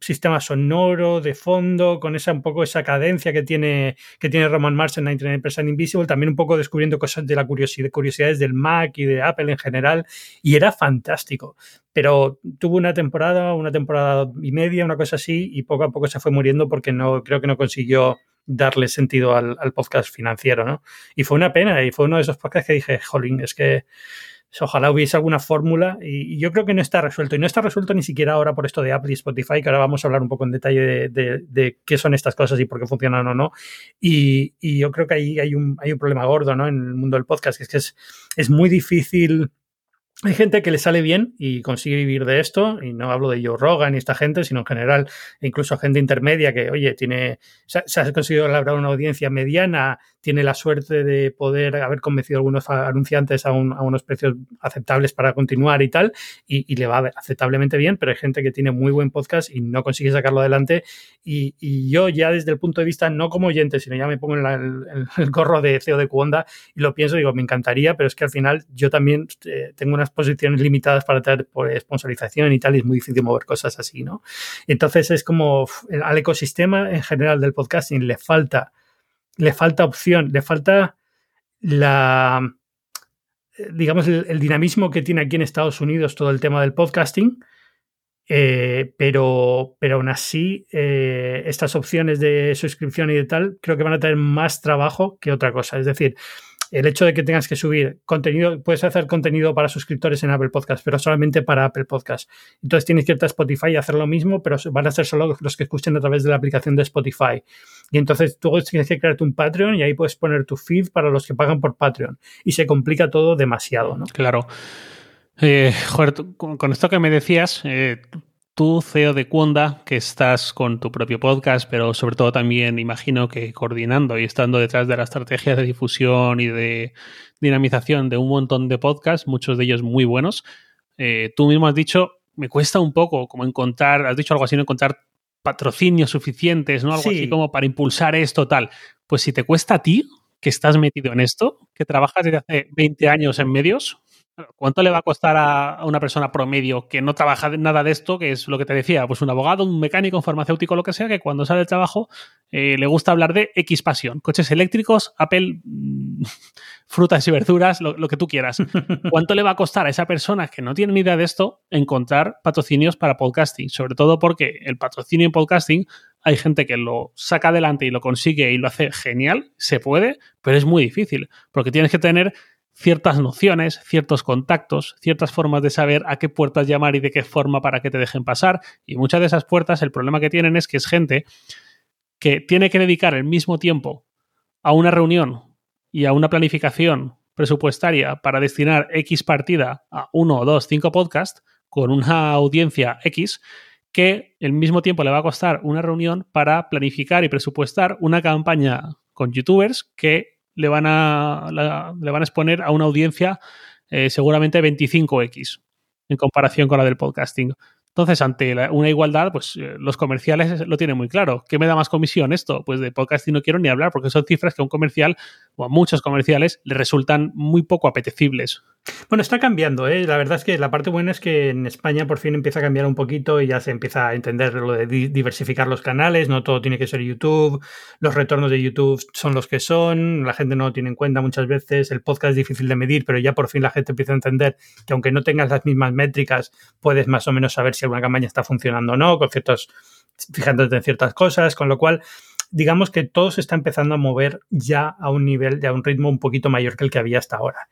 sistema sonoro de fondo, con esa un poco esa cadencia que tiene, que tiene Roman Mars en 99% Invisible, también un poco descubriendo cosas de la curiosidad, curiosidades del Mac y de Apple en general, y era fantástico. Pero tuvo una temporada, una temporada y media, una cosa así, y poco a poco se fue muriendo porque no, creo que no consiguió darle sentido al, podcast financiero, ¿no? Y fue una pena, y fue uno de esos podcasts que dije, jolín, es que Ojalá hubiese alguna fórmula y, yo creo que no está resuelto. Y no está resuelto ni siquiera ahora por esto de Apple y Spotify, que ahora vamos a hablar un poco en detalle de, qué son estas cosas y por qué funcionan o no. Y, yo creo que ahí hay un, problema gordo ¿no? en el mundo del podcast, que es que es muy difícil hay gente que le sale bien y consigue vivir de esto, y no hablo de Joe Rogan y esta gente, sino en general, incluso gente intermedia que, oye, tiene, se, ha conseguido lograr una audiencia mediana, tiene la suerte de poder haber convencido a algunos anunciantes a, unos precios aceptables para continuar y tal, y, le va aceptablemente bien, pero hay gente que tiene muy buen podcast y no consigue sacarlo adelante. Y, yo ya desde el punto de vista, no como oyente, sino ya me pongo en el, gorro de CEO de Cuonda y lo pienso, digo, me encantaría, pero es que al final yo también eh, tengo unas posiciones limitadas para tener por sponsorización y tal, y es muy difícil mover cosas así, ¿no? Entonces es como al ecosistema en general del podcasting le falta, le falta opción, le falta la digamos, el, dinamismo que tiene aquí en Estados Unidos todo el tema del podcasting, eh, pero, pero aún así, eh, estas opciones de suscripción y de tal, creo que van a tener más trabajo que otra cosa. Es decir, el hecho de que tengas que subir contenido, puedes hacer contenido para suscriptores en Apple Podcast, pero solamente para Apple Podcast. Entonces tienes que irte a Spotify y hacer lo mismo, pero van a ser solo los que escuchen a través de la aplicación de Spotify. Y entonces tú tienes que crearte un Patreon y ahí puedes poner tu feed para los que pagan por Patreon. Y se complica todo demasiado, ¿no? Claro. Eh, joder, con, esto que me decías, eh, tú, CEO de Cuonda, que estás con tu propio podcast, pero sobre todo también imagino que coordinando y estando detrás de la estrategia de difusión y de dinamización de un montón de podcasts, muchos de ellos muy buenos, eh, tú mismo has dicho, me cuesta un poco como encontrar, has dicho algo así, no encontrar patrocinios suficientes, ¿no? Algo así como para impulsar esto, tal. Pues si te cuesta a ti, que estás metido en esto, que trabajas desde hace 20 años en medios, ¿Cuánto le va a costar a una persona promedio que no trabaja nada de esto, que es lo que te decía, pues un abogado, un mecánico, un farmacéutico, lo que sea, que cuando sale del trabajo eh, le gusta hablar de X pasión, coches eléctricos, Apple, mm, [LAUGHS] frutas y verduras, lo, que tú quieras. [LAUGHS] ¿Cuánto le va a costar a esa persona que no tiene ni idea de esto encontrar patrocinios para podcasting? Sobre todo porque el patrocinio en podcasting hay gente que lo saca adelante y lo consigue y lo hace genial, se puede, pero es muy difícil, porque tienes que tener ciertas nociones, ciertos contactos, ciertas formas de saber a qué puertas llamar y de qué forma para que te dejen pasar. Y muchas de esas puertas, el problema que tienen es que es gente que tiene que dedicar el mismo tiempo a una reunión y a una planificación presupuestaria para destinar X partida a uno, dos, cinco podcasts con una audiencia X, que el mismo tiempo le va a costar una reunión para planificar y presupuestar una campaña con youtubers que le van a, le van a exponer a una audiencia eh, seguramente 25x en comparación con la del podcasting. Entonces, ante una igualdad, pues eh, los comerciales lo tienen muy claro. ¿Qué me da más comisión esto? Pues de podcasting no quiero ni hablar, porque son cifras que a un comercial o a muchos comerciales le resultan muy poco apetecibles. Bueno, está cambiando, ¿eh? La verdad es que la parte buena es que en España por fin empieza a cambiar un poquito y ya se empieza a entender lo de diversificar los canales, no todo tiene que ser YouTube, los retornos de YouTube son los que son, la gente no lo tiene en cuenta muchas veces, el podcast es difícil de medir, pero ya por fin la gente empieza a entender que aunque no tengas las mismas métricas, puedes más o menos saber si alguna campaña está funcionando o no, con ciertos, fijándote en ciertas cosas, con lo cual digamos que todo se está empezando a mover ya a un nivel, ya a un ritmo un poquito mayor que el que había hasta ahora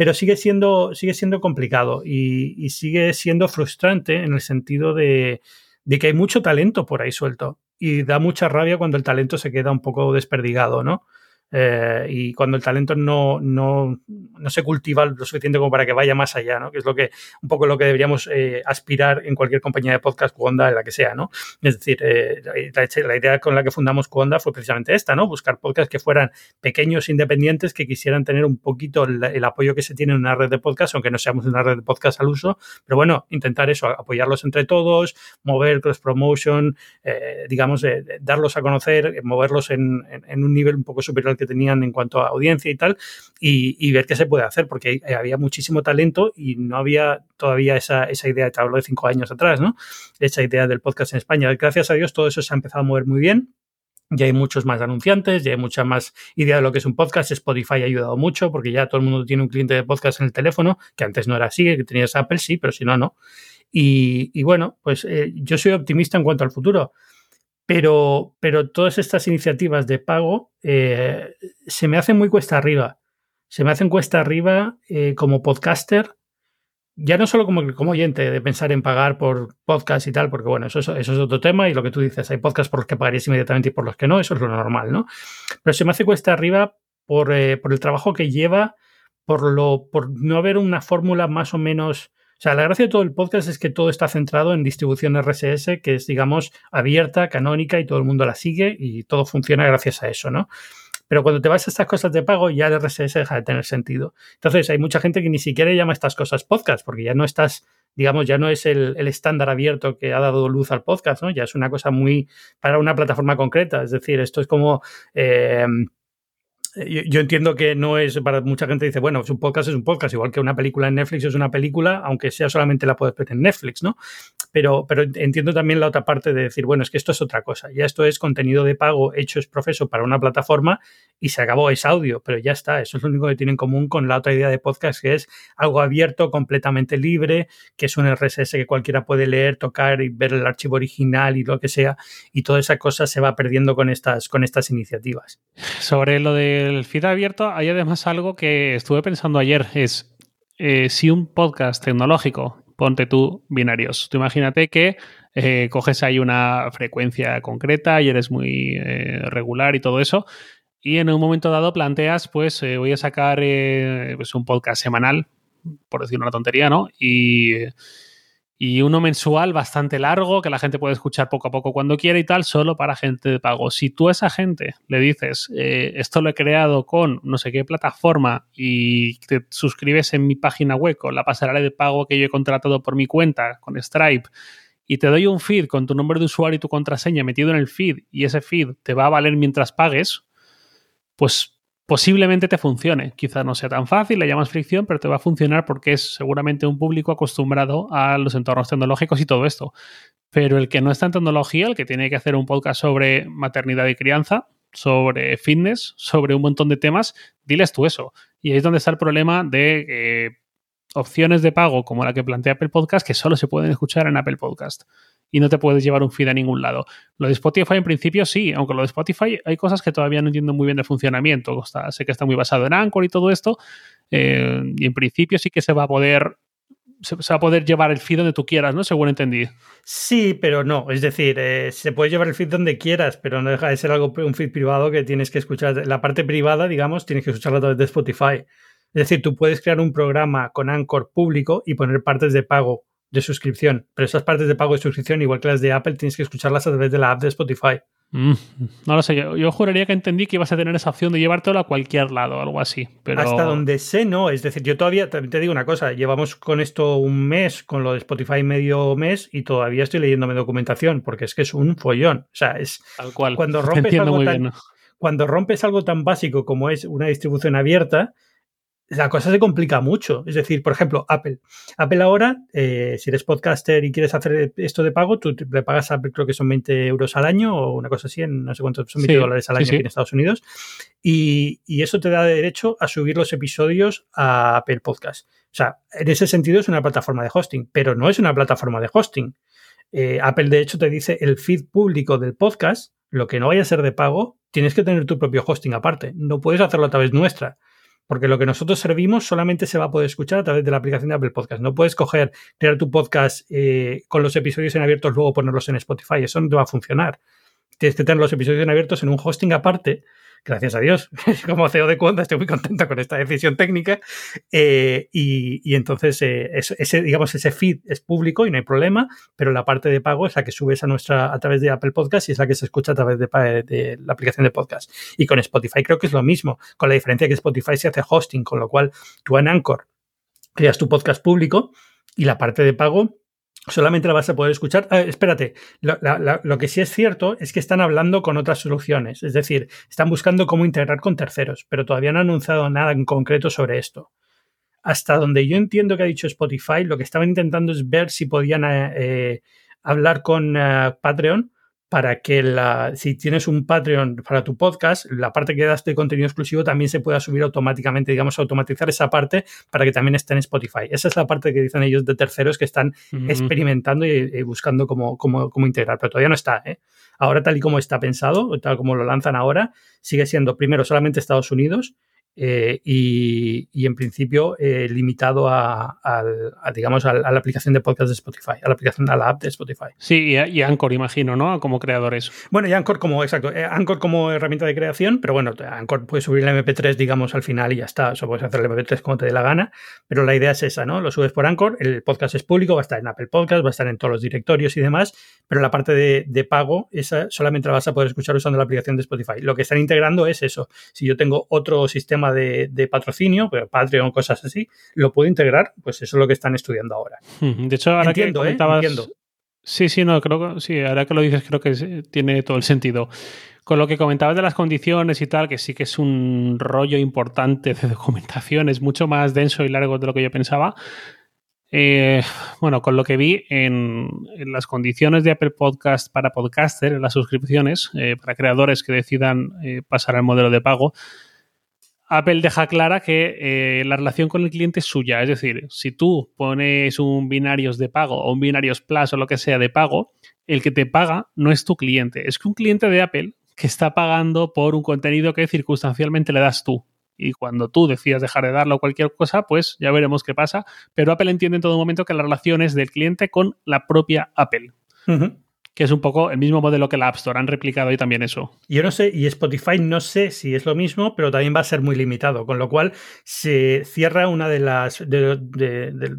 pero sigue siendo, sigue siendo complicado y, sigue siendo frustrante en el sentido de, de, que hay mucho talento por ahí suelto y da mucha rabia cuando el talento se queda un poco desperdigado, ¿no? Eh, y cuando el talento no, no, no, se cultiva lo suficiente como para que vaya más allá, ¿no? Que es lo que, un poco lo que deberíamos eh, aspirar en cualquier compañía de podcast, Cuonda, en la que sea, ¿no? Es decir, eh, la, idea con la que fundamos Cuonda fue precisamente esta, ¿no? Buscar podcasts que fueran pequeños, independientes, que quisieran tener un poquito el, apoyo que se tiene en una red de podcast, aunque no seamos una red de podcast al uso, pero bueno, intentar eso, apoyarlos entre todos, mover cross promotion, digamos, darlos a conocer, moverlos en, en, en un nivel un poco superior que tenían en cuanto a audiencia y tal, y, ver qué se puede hacer, porque había muchísimo talento y no había todavía esa, esa idea, te hablo de cinco años atrás, ¿no? Esa idea del podcast en España. Gracias a Dios todo eso se ha empezado a mover muy bien. Ya hay muchos más anunciantes, ya hay mucha más idea de lo que es un podcast. Spotify ha ayudado mucho porque ya todo el mundo tiene un cliente de podcast en el teléfono, que antes no era así, que tenías Apple, sí, pero si no, no. Y, bueno, pues eh, yo soy optimista en cuanto al futuro. Pero, pero todas estas iniciativas de pago eh, se me hacen muy cuesta arriba. Se me hacen cuesta arriba eh, como podcaster, ya no solo como, como oyente de pensar en pagar por podcast y tal, porque bueno, eso, es otro tema y lo que tú dices, hay podcasts por los que pagarías inmediatamente y por los que no, eso es lo normal, ¿no? Pero se me hace cuesta arriba por, eh, por el trabajo que lleva por, lo, por no haber una fórmula más o menos... O sea, la gracia de todo el podcast es que todo está centrado en distribución RSS, que es, digamos, abierta, canónica y todo el mundo la sigue y todo funciona gracias a eso, ¿no? Pero cuando te vas a estas cosas de pago, ya el RSS deja de tener sentido. Entonces, hay mucha gente que ni siquiera llama estas cosas podcast, porque ya no estás, digamos, ya no es el, estándar abierto que ha dado luz al podcast, ¿no? Ya es una cosa muy para una plataforma concreta. Es decir, esto es como. Eh, eh, yo, entiendo que no es para mucha gente dice, bueno, un podcast es un podcast, igual que una película en Netflix es una película, aunque sea solamente la puedes ver en Netflix, ¿no? Pero, pero entiendo también la otra parte de decir, bueno, es que esto es otra cosa, ya esto es contenido de pago hecho es profeso para una plataforma y se acabó, es audio, pero ya está, eso es lo único que tiene en común con la otra idea de podcast, que es algo abierto, completamente libre, que es un RSS que cualquiera puede leer, tocar y ver el archivo original y lo que sea, y toda esa cosa se va perdiendo con estas, con estas iniciativas. Sobre lo de el feed abierto hay además algo que estuve pensando ayer, es eh, si un podcast tecnológico, ponte tú binarios, tú imagínate que eh, coges ahí una frecuencia concreta y eres muy eh, regular y todo eso, y en un momento dado planteas, pues voy a sacar pues un podcast semanal, por decir una tontería, ¿no? Y y uno mensual bastante largo que la gente puede escuchar poco a poco cuando quiera y tal, solo para gente de pago. Si tú a esa gente le dices, eh, esto lo he creado con no sé qué plataforma y te suscribes en mi página web con la pasarela de pago que yo he contratado por mi cuenta con Stripe y te doy un feed con tu nombre de usuario y tu contraseña metido en el feed y ese feed te va a valer mientras pagues, pues posiblemente te funcione. Quizá no sea tan fácil, le llamas fricción, pero te va a funcionar porque es seguramente un público acostumbrado a los entornos tecnológicos y todo esto. Pero el que no está en tecnología, el que tiene que hacer un podcast sobre maternidad y crianza, sobre fitness, sobre un montón de temas, diles tú eso. Y ahí es donde está el problema de eh, opciones de pago como la que plantea Apple Podcast que solo se pueden escuchar en Apple Podcast y no te puedes llevar un feed a ningún lado. Lo de Spotify en principio sí, aunque lo de Spotify hay cosas que todavía no entiendo muy bien de funcionamiento. sé que está muy basado en Anchor y todo esto, eh, y en principio sí que se va a poder se, va a poder llevar el feed donde tú quieras, ¿no? Según entendí. Sí, pero no. Es decir, eh, se puede llevar el feed donde quieras, pero no deja de ser algo, un feed privado que tienes que escuchar. La parte privada, digamos, tienes que escucharla a través de Spotify. Es decir, tú puedes crear un programa con Anchor público y poner partes de pago de suscripción. Pero esas partes de pago de suscripción, igual que las de Apple, tienes que escucharlas a través de la app de Spotify. Mm, no lo sé, yo, juraría que entendí que ibas a tener esa opción de llevártelo a cualquier lado, algo así. Pero... Hasta donde sé, no. Es decir, yo todavía, también te digo una cosa, llevamos con esto un mes, con lo de Spotify medio mes, y todavía estoy leyéndome documentación, porque es que es un follón. O sea, es Tal cual. cuando [LAUGHS] rompes algo tan, cuando rompes algo tan básico como es una distribución abierta, la cosa se complica mucho. Es decir, por ejemplo, Apple. Apple ahora, eh, si eres podcaster y quieres hacer esto de pago, tú le pagas a Apple, creo que son 20 euros al año o una cosa así, en no sé cuántos, son 20 dólares al año aquí en Estados Unidos. Y, y, eso te da derecho a subir los episodios a Apple Podcast. O sea, en ese sentido es una plataforma de hosting, pero no es una plataforma de hosting. Eh, Apple, de hecho, te dice el feed público del podcast, lo que no vaya a ser de pago, tienes que tener tu propio hosting aparte. No puedes hacerlo a través nuestra porque lo que nosotros servimos solamente se va a poder escuchar a través de la aplicación de Apple Podcast. No puedes coger, crear tu podcast eh, con los episodios en abiertos, luego ponerlos en Spotify. Eso no te va a funcionar. Tienes que tener los episodios en abiertos en un hosting aparte gracias a Dios, [LAUGHS] como CEO de cuenta estoy muy contento con esta decisión técnica. Eh, y, entonces, eh, ese, digamos, ese feed es público y no hay problema, pero la parte de pago es la que subes a nuestra a través de Apple Podcast y es la que se escucha a través de, de la aplicación de podcast. Y con Spotify creo que es lo mismo, con la diferencia que Spotify se hace hosting, con lo cual tú en Anchor creas tu podcast público y la parte de pago solamente la vas a poder escuchar. Ah, espérate, lo, que sí es cierto es que están hablando con otras soluciones, es decir, están buscando cómo integrar con terceros, pero todavía no han anunciado nada en concreto sobre esto. Hasta donde yo entiendo que ha dicho Spotify, lo que estaban intentando es ver si podían eh, eh, hablar con eh, Patreon para que la, si tienes un Patreon para tu podcast, la parte que das de contenido exclusivo también se pueda subir automáticamente, digamos, automatizar esa parte para que también esté en Spotify. Esa es la parte que dicen ellos de terceros que están experimentando y, buscando cómo, cómo, cómo, integrar, pero todavía no está. ¿eh? Ahora, tal y como está pensado, tal como lo lanzan ahora, sigue siendo primero solamente Estados Unidos eh, y, en principio eh, limitado a, digamos, a, la aplicación de podcast de Spotify, a la aplicación, a la app de Spotify. Sí, y, Anchor, imagino, ¿no? Como creadores. Bueno, y Anchor como, exacto, eh, Anchor como herramienta de creación, pero bueno, Anchor puede subir el MP3, digamos, al final y ya está, o puedes hacer el MP3 como te dé la gana, pero la idea es esa, ¿no? Lo subes por Anchor, el podcast es público, va a estar en Apple Podcast, va a estar en todos los directorios y demás, pero la parte de, de pago, esa solamente la vas a poder escuchar usando la aplicación de Spotify. Lo que están integrando es eso. Si yo tengo otro sistema de, patrocinio, pero Patreon, cosas así, lo puedo integrar, pues eso es lo que están estudiando ahora. De hecho, ahora que ¿eh? Sí, sí, no, creo que sí, ahora que lo dices, creo que tiene todo el sentido. Con lo que comentabas de las condiciones y tal, que sí que es un rollo importante de documentación, es mucho más denso y largo de lo que yo pensaba. Eh, bueno, con lo que vi en, las condiciones de Apple Podcast para podcaster, en las suscripciones, eh, para creadores que decidan pasar al modelo de pago, Apple deja clara que eh, la relación con el cliente es suya. Es decir, si tú pones un binarios de pago o un binarios plus o lo que sea de pago, el que te paga no es tu cliente. Es que un cliente de Apple que está pagando por un contenido que circunstancialmente le das tú. Y cuando tú decidas dejar de darlo cualquier cosa, pues ya veremos qué pasa. Pero Apple entiende en todo momento que la relación es del cliente con la propia Apple que es un poco el mismo modelo que la App Store. Han replicado ahí también eso. Yo no sé, y Spotify no sé si es lo mismo, pero también va a ser muy limitado, con lo cual se cierra una de las, de,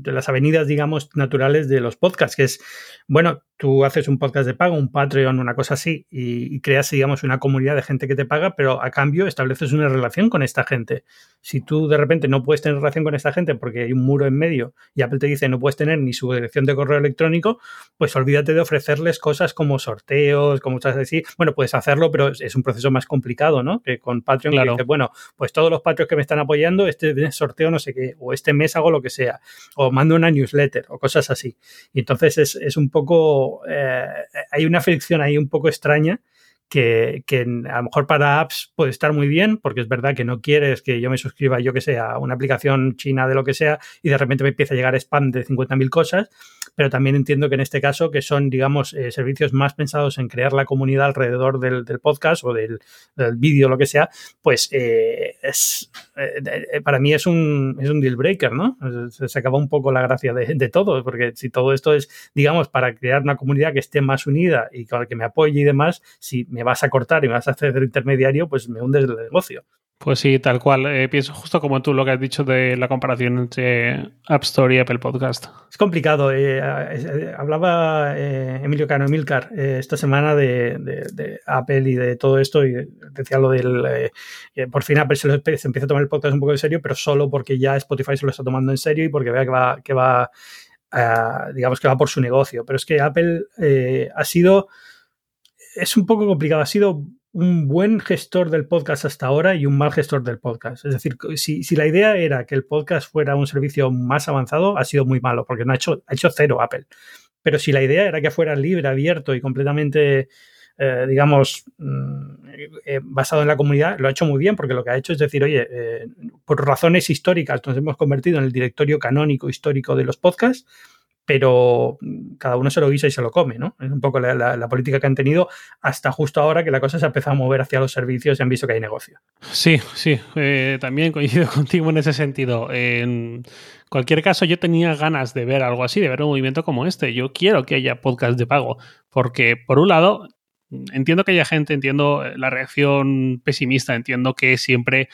las avenidas, digamos, naturales de los podcasts, que es, bueno, tú haces un podcast de pago, un Patreon, una cosa así, y, creas, digamos, una comunidad de gente que te paga, pero a cambio estableces una relación con esta gente. Si tú de repente no puedes tener relación con esta gente porque hay un muro en medio y Apple te dice no puedes tener ni su dirección de correo electrónico, pues olvídate de ofrecerles cosas como sorteos, como cosas así. Bueno, puedes hacerlo, pero es un proceso más complicado, ¿no? Que con Patreon, claro. que bueno, pues todos los Patreons que me están apoyando, este sorteo no sé qué, o este mes hago lo que sea, o mando una newsletter, o cosas así. Y entonces es, es un poco eh, hay una fricción ahí un poco extraña que, a lo mejor para apps puede estar muy bien, porque es verdad que no quieres que yo me suscriba, yo que sé, a una aplicación china de lo que sea, y de repente me empieza a llegar spam de 50.000 cosas, pero también entiendo que en este caso, que son, digamos, eh, servicios más pensados en crear la comunidad alrededor del, podcast o del, del vídeo, lo que sea, pues eh, es, para mí es un, es un deal breaker, ¿no? Se, acaba un poco la gracia de, de, todo, porque si todo esto es, digamos, para crear una comunidad que esté más unida y con la que me apoye y demás, si me vas a cortar y me vas a hacer intermediario, pues me hundes el negocio. Pues sí, tal cual. Eh, pienso justo como tú lo que has dicho de la comparación entre App Store y Apple Podcast. Es complicado. Eh, eh, hablaba Emilio Cano Emilcar esta semana de, Apple y de todo esto y decía lo del... por fin Apple se, empieza a tomar el podcast un poco en serio, pero solo porque ya Spotify se lo está tomando en serio y porque vea que va, que va digamos que va por su negocio. Pero es que Apple ha sido es un poco complicado. Ha sido un buen gestor del podcast hasta ahora y un mal gestor del podcast. Es decir, si, la idea era que el podcast fuera un servicio más avanzado, ha sido muy malo, porque no ha hecho, ha hecho cero Apple. Pero si la idea era que fuera libre, abierto y completamente, eh, digamos, mm, eh, basado en la comunidad, lo ha hecho muy bien, porque lo que ha hecho es decir, oye, eh, por razones históricas nos hemos convertido en el directorio canónico histórico de los podcasts pero cada uno se lo guisa y se lo come, ¿no? Es un poco la, política que han tenido hasta justo ahora que la cosa se ha empezado a mover hacia los servicios y han visto que hay negocio. Sí, sí, eh, también coincido [LAUGHS] contigo en ese sentido. En cualquier caso, yo tenía ganas de ver algo así, de ver un movimiento como este. Yo quiero que haya podcast de pago, porque por un lado, entiendo que haya gente, entiendo la reacción pesimista, entiendo que siempre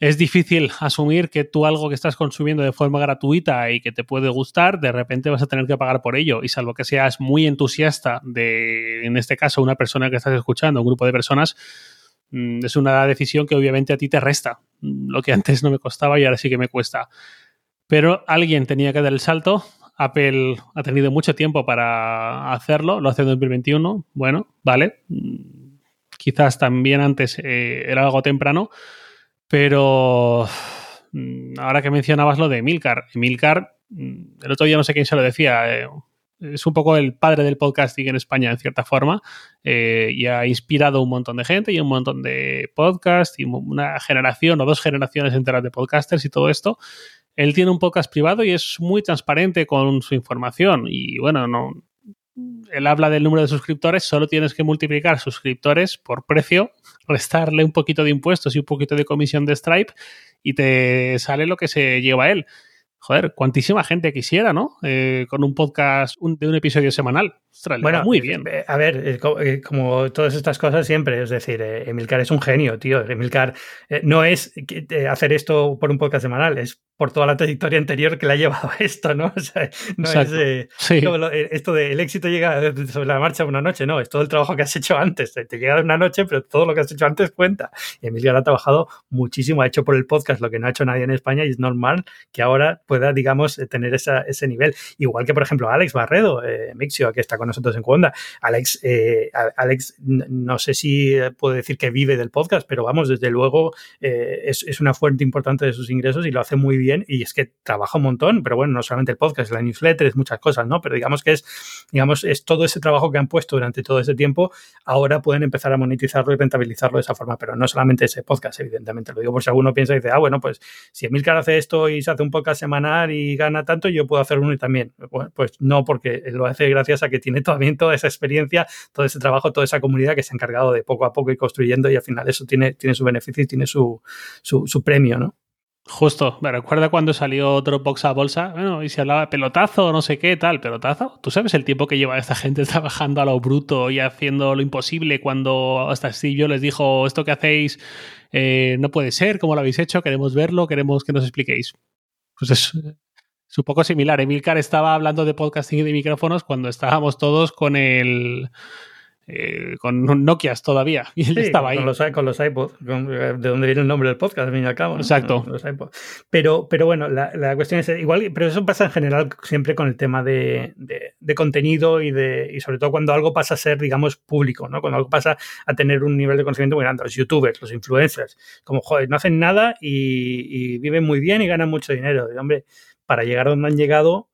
es difícil asumir que tú algo que estás consumiendo de forma gratuita y que te puede gustar, de repente vas a tener que pagar por ello. Y salvo que seas muy entusiasta de, en este caso, una persona que estás escuchando, un grupo de personas, mm, es una decisión que obviamente a ti te resta. Mm, lo que antes no me costaba y ahora sí que me cuesta. Pero alguien tenía que dar el salto. Apple ha tenido mucho tiempo para hacerlo, lo hace en 2021. Bueno, vale. Mm, quizás también antes eh, era algo temprano pero mm, ahora que mencionabas lo de Emilcar, Emilcar, mm, el otro día no sé quién se lo decía, eh, es un poco el padre del podcasting en España, en cierta forma, eh, y ha inspirado un montón de gente y un montón de podcasts y una generación o dos generaciones enteras de podcasters y todo esto. Él tiene un podcast privado y es muy transparente con su información y bueno, no, él habla del número de suscriptores, solo tienes que multiplicar suscriptores por precio restarle un poquito de impuestos y un poquito de comisión de Stripe y te sale lo que se lleva él. Joder, cuantísima gente quisiera, ¿no? Eh, con un podcast de un episodio semanal. bueno, muy bien. Eh, a ver, eh, como todas estas cosas siempre, es decir, Emilcar es un genio, tío. Emilcar no es hacer esto por un podcast semanal, es por toda la trayectoria anterior que le ha llevado a esto, ¿no? [LAUGHS] O sea, no es eh, eh, esto de el éxito llega sobre la marcha de una noche, no, es todo el trabajo que has hecho antes. Te llega de una noche, pero todo lo que has hecho antes cuenta. Y Emilio ha trabajado muchísimo, ha hecho por el podcast lo que no ha hecho nadie en España y es normal que ahora pueda, digamos, eh, tener ese nivel. Igual que, por ejemplo, Alex Barredo, Mixio, que está con nosotros en Cuonda. Alex, Alex, no sé si puedo decir que vive del podcast, pero vamos, desde luego es, es una fuente importante de sus ingresos y lo hace muy bien y es que trabaja un montón, pero bueno, no solamente el podcast, la newsletter, es muchas cosas, ¿no? Pero digamos que es, digamos, es todo ese trabajo que han puesto durante todo ese tiempo, ahora pueden empezar a monetizarlo y rentabilizarlo de esa forma, pero no solamente ese podcast, evidentemente, lo digo por si alguno piensa y dice, ah, bueno, pues si Emilcar hace esto y se hace un podcast semanal y gana tanto, yo puedo hacer uno y también. pues no, porque lo hace gracias a que tiene también toda esa experiencia, todo ese trabajo, toda esa comunidad que se ha encargado de poco a poco ir construyendo y al final eso tiene, tiene su beneficio y tiene su, su, premio, ¿no? Justo, me recuerda cuando salió Dropbox a bolsa, bueno, y se hablaba pelotazo, no sé qué, tal, pelotazo. ¿Tú sabes el tiempo que lleva esta gente [LAUGHS] trabajando a lo bruto y haciendo lo imposible cuando hasta Steve les dijo, esto que hacéis eh, no puede ser, ¿cómo lo habéis hecho? Queremos verlo, queremos que nos expliquéis. Pues es, un poco similar. Emilcar estaba hablando de podcasting y de micrófonos cuando estábamos todos con el eh, con Nokias todavía. [LAUGHS] Y él estaba ahí. Con los, con los iPods, de donde viene el nombre del podcast, al fin y al cabo. Exacto. pero, pero bueno, la, la, cuestión es igual, pero eso pasa en general siempre con el tema de, de, contenido y, de, y sobre todo cuando algo pasa a ser, digamos, público, ¿no? Cuando algo pasa a tener un nivel de conocimiento muy grande. Los youtubers, los influencers, como, joder, no hacen nada y, y viven muy bien y ganan mucho dinero. Y, hombre, para llegar donde han llegado,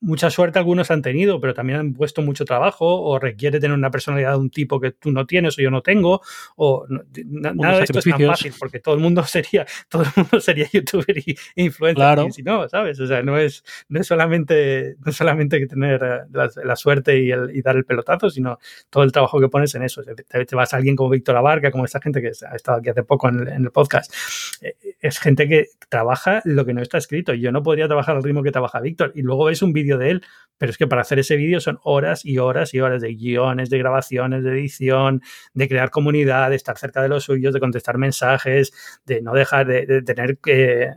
mucha suerte algunos han tenido, pero también han puesto mucho trabajo o requiere tener una personalidad de un tipo que tú no tienes o yo no tengo o nada de esto es tan fácil porque todo el mundo [LAUGHS] sería todo el mundo sería youtuber y influencer claro. y si no, ¿sabes? O sea, no es no es solamente no solamente que tener eh, la, suerte y, el, y, dar el pelotazo, sino todo el trabajo que pones en eso. Te, vas a alguien como Víctor Abarca, como esta gente que ha estado aquí hace poco en el, en el podcast. Eh, es gente que trabaja lo que no está escrito. Yo no podría trabajar al ritmo que trabaja Víctor y luego ves un vídeo de él, pero es que para hacer ese vídeo son horas y horas y horas de guiones, de grabaciones, de edición, de crear comunidad, de estar cerca de los suyos, de contestar mensajes, de no dejar de, tener que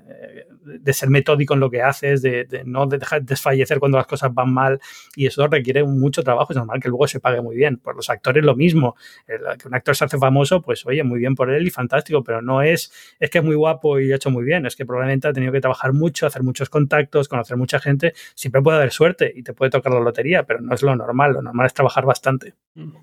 de ser metódico en lo que haces, de, no dejar desfallecer cuando las cosas van mal y eso requiere mucho trabajo, es normal que luego se pague muy bien. Por los actores lo mismo, que un actor se hace famoso, pues oye, muy bien por él y fantástico, pero no es, es que es muy guapo y ha hecho muy bien, es que probablemente ha tenido que trabajar mucho, hacer muchos contactos, conocer mucha gente, siempre puede haber suerte y te puede tocar la lotería, pero no es lo normal, lo normal es trabajar bastante.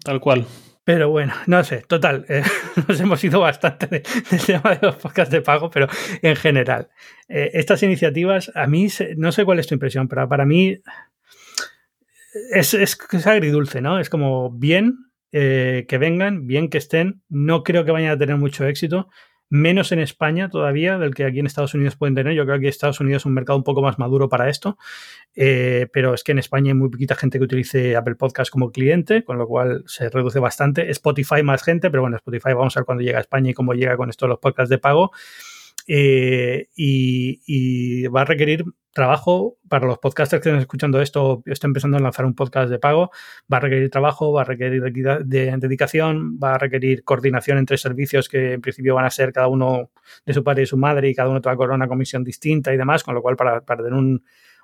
Tal cual. Pero bueno, no sé, total, eh, [LAUGHS] nos hemos ido bastante del tema de los podcasts de pago, pero en general, eh, estas iniciativas, a mí, no sé cuál es tu impresión, pero para mí es, es, es agridulce, ¿no? Es como bien eh, que vengan, bien que estén, no creo que vayan a tener mucho éxito, menos en España todavía del que aquí en Estados Unidos pueden tener. Yo creo que Estados Unidos es un mercado un poco más maduro para esto, eh, pero es que en España hay muy poquita gente que utilice Apple Podcast como cliente, con lo cual se reduce bastante. Spotify más gente, pero bueno, Spotify vamos a ver cuando llega a España y cómo llega con esto los podcasts de pago. Eh, y, va a requerir trabajo para los podcasters que estén escuchando esto, estén empezando a lanzar un podcast de pago, va a requerir trabajo, va a requerir de, dedicación, va a requerir coordinación entre servicios que en principio van a ser cada uno de su padre y su madre y cada uno te va a cobrar una comisión distinta y demás, con lo cual para, para tener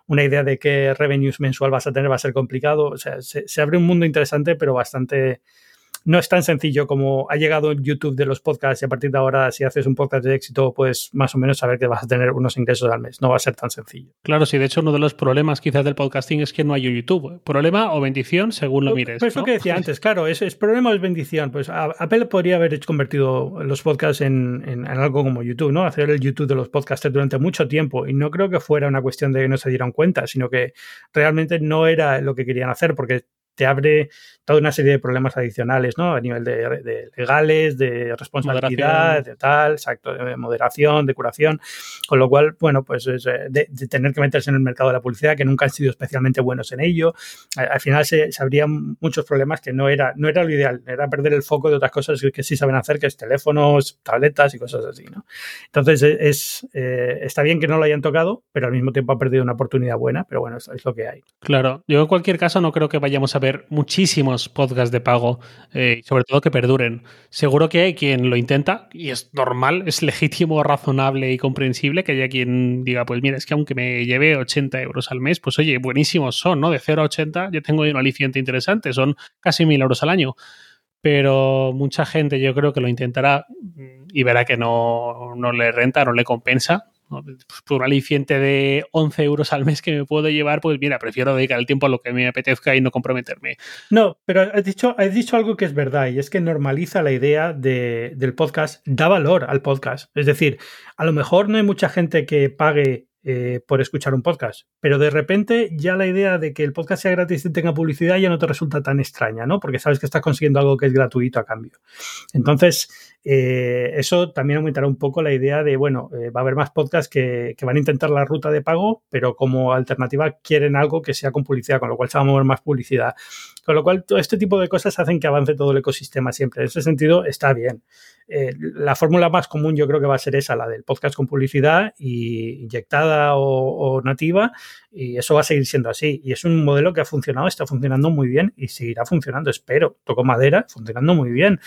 una idea de qué revenues mensual vas a tener va a ser complicado. O sea, se, se abre un mundo interesante, pero bastante no es tan sencillo como ha llegado YouTube de los podcasts y a partir de ahora si haces un podcast de éxito pues más o menos saber que vas a tener unos ingresos al mes. No va a ser tan sencillo. Claro, sí, de hecho uno de los problemas quizás del podcasting es que no hay YouTube. Problema o bendición según lo mires. Pues lo que decía [LAUGHS] antes, claro, es, problema o es bendición. Pues Apple podría haber convertido los podcasts en, algo como YouTube, ¿no? Hacer el YouTube de los podcasters durante mucho tiempo y no creo que fuera una cuestión de que no se dieran cuenta, sino que realmente no era lo que querían hacer porque te abre toda una serie de problemas adicionales, ¿no? A nivel de, legales, de responsabilidad, de tal, exacto, de moderación, de curación, con lo cual, bueno, pues es, eh, de, tener que meterse en el mercado de la publicidad, que nunca han sido especialmente buenos en ello. Al, final se, habrían muchos problemas que no era, no era lo ideal, era perder el foco de otras cosas que, sí saben hacer, que es teléfonos, tabletas y cosas así, ¿no? Entonces, e, es, eh, está bien que no lo hayan tocado, pero al mismo tiempo ha perdido una oportunidad buena, pero bueno, es, es lo que hay. Claro, yo en cualquier caso no creo que vayamos a ver muchísimos podcasts de pago, eh, sobre todo que perduren. Seguro que hay quien lo intenta y es normal, es legítimo, razonable y comprensible que haya quien diga, pues mira, es que aunque me lleve 80 euros al mes, pues oye, buenísimos son, ¿no? De 0 a 80 yo tengo un aliciente interesante, son casi 1000 euros al año. Pero mucha gente yo creo que lo intentará y verá que no, no le renta, no le compensa pues por un aliciente de 11 euros al mes que me puedo llevar, pues mira, prefiero dedicar el tiempo a lo que me apetezca y no comprometerme. No, pero has dicho, has dicho algo que es verdad y es que normaliza la idea de, del podcast, da valor al podcast. Es decir, a lo mejor no hay mucha gente que pague eh, por escuchar un podcast. Pero de repente ya la idea de que el podcast sea gratis y tenga publicidad ya no te resulta tan extraña, ¿no? Porque sabes que estás consiguiendo algo que es gratuito a cambio. Entonces, eh, eso también aumentará un poco la idea de, bueno, eh, va a haber más podcasts que, van a intentar la ruta de pago, pero como alternativa quieren algo que sea con publicidad, con lo cual se va a mover más publicidad. Con lo cual, todo este tipo de cosas hacen que avance todo el ecosistema siempre. En ese sentido, está bien. Eh, la fórmula más común yo creo que va a ser esa, la del podcast con publicidad y inyectada o, nativa, y eso va a seguir siendo así. Y es un modelo que ha funcionado, está funcionando muy bien y seguirá funcionando, espero. Toco madera, funcionando muy bien.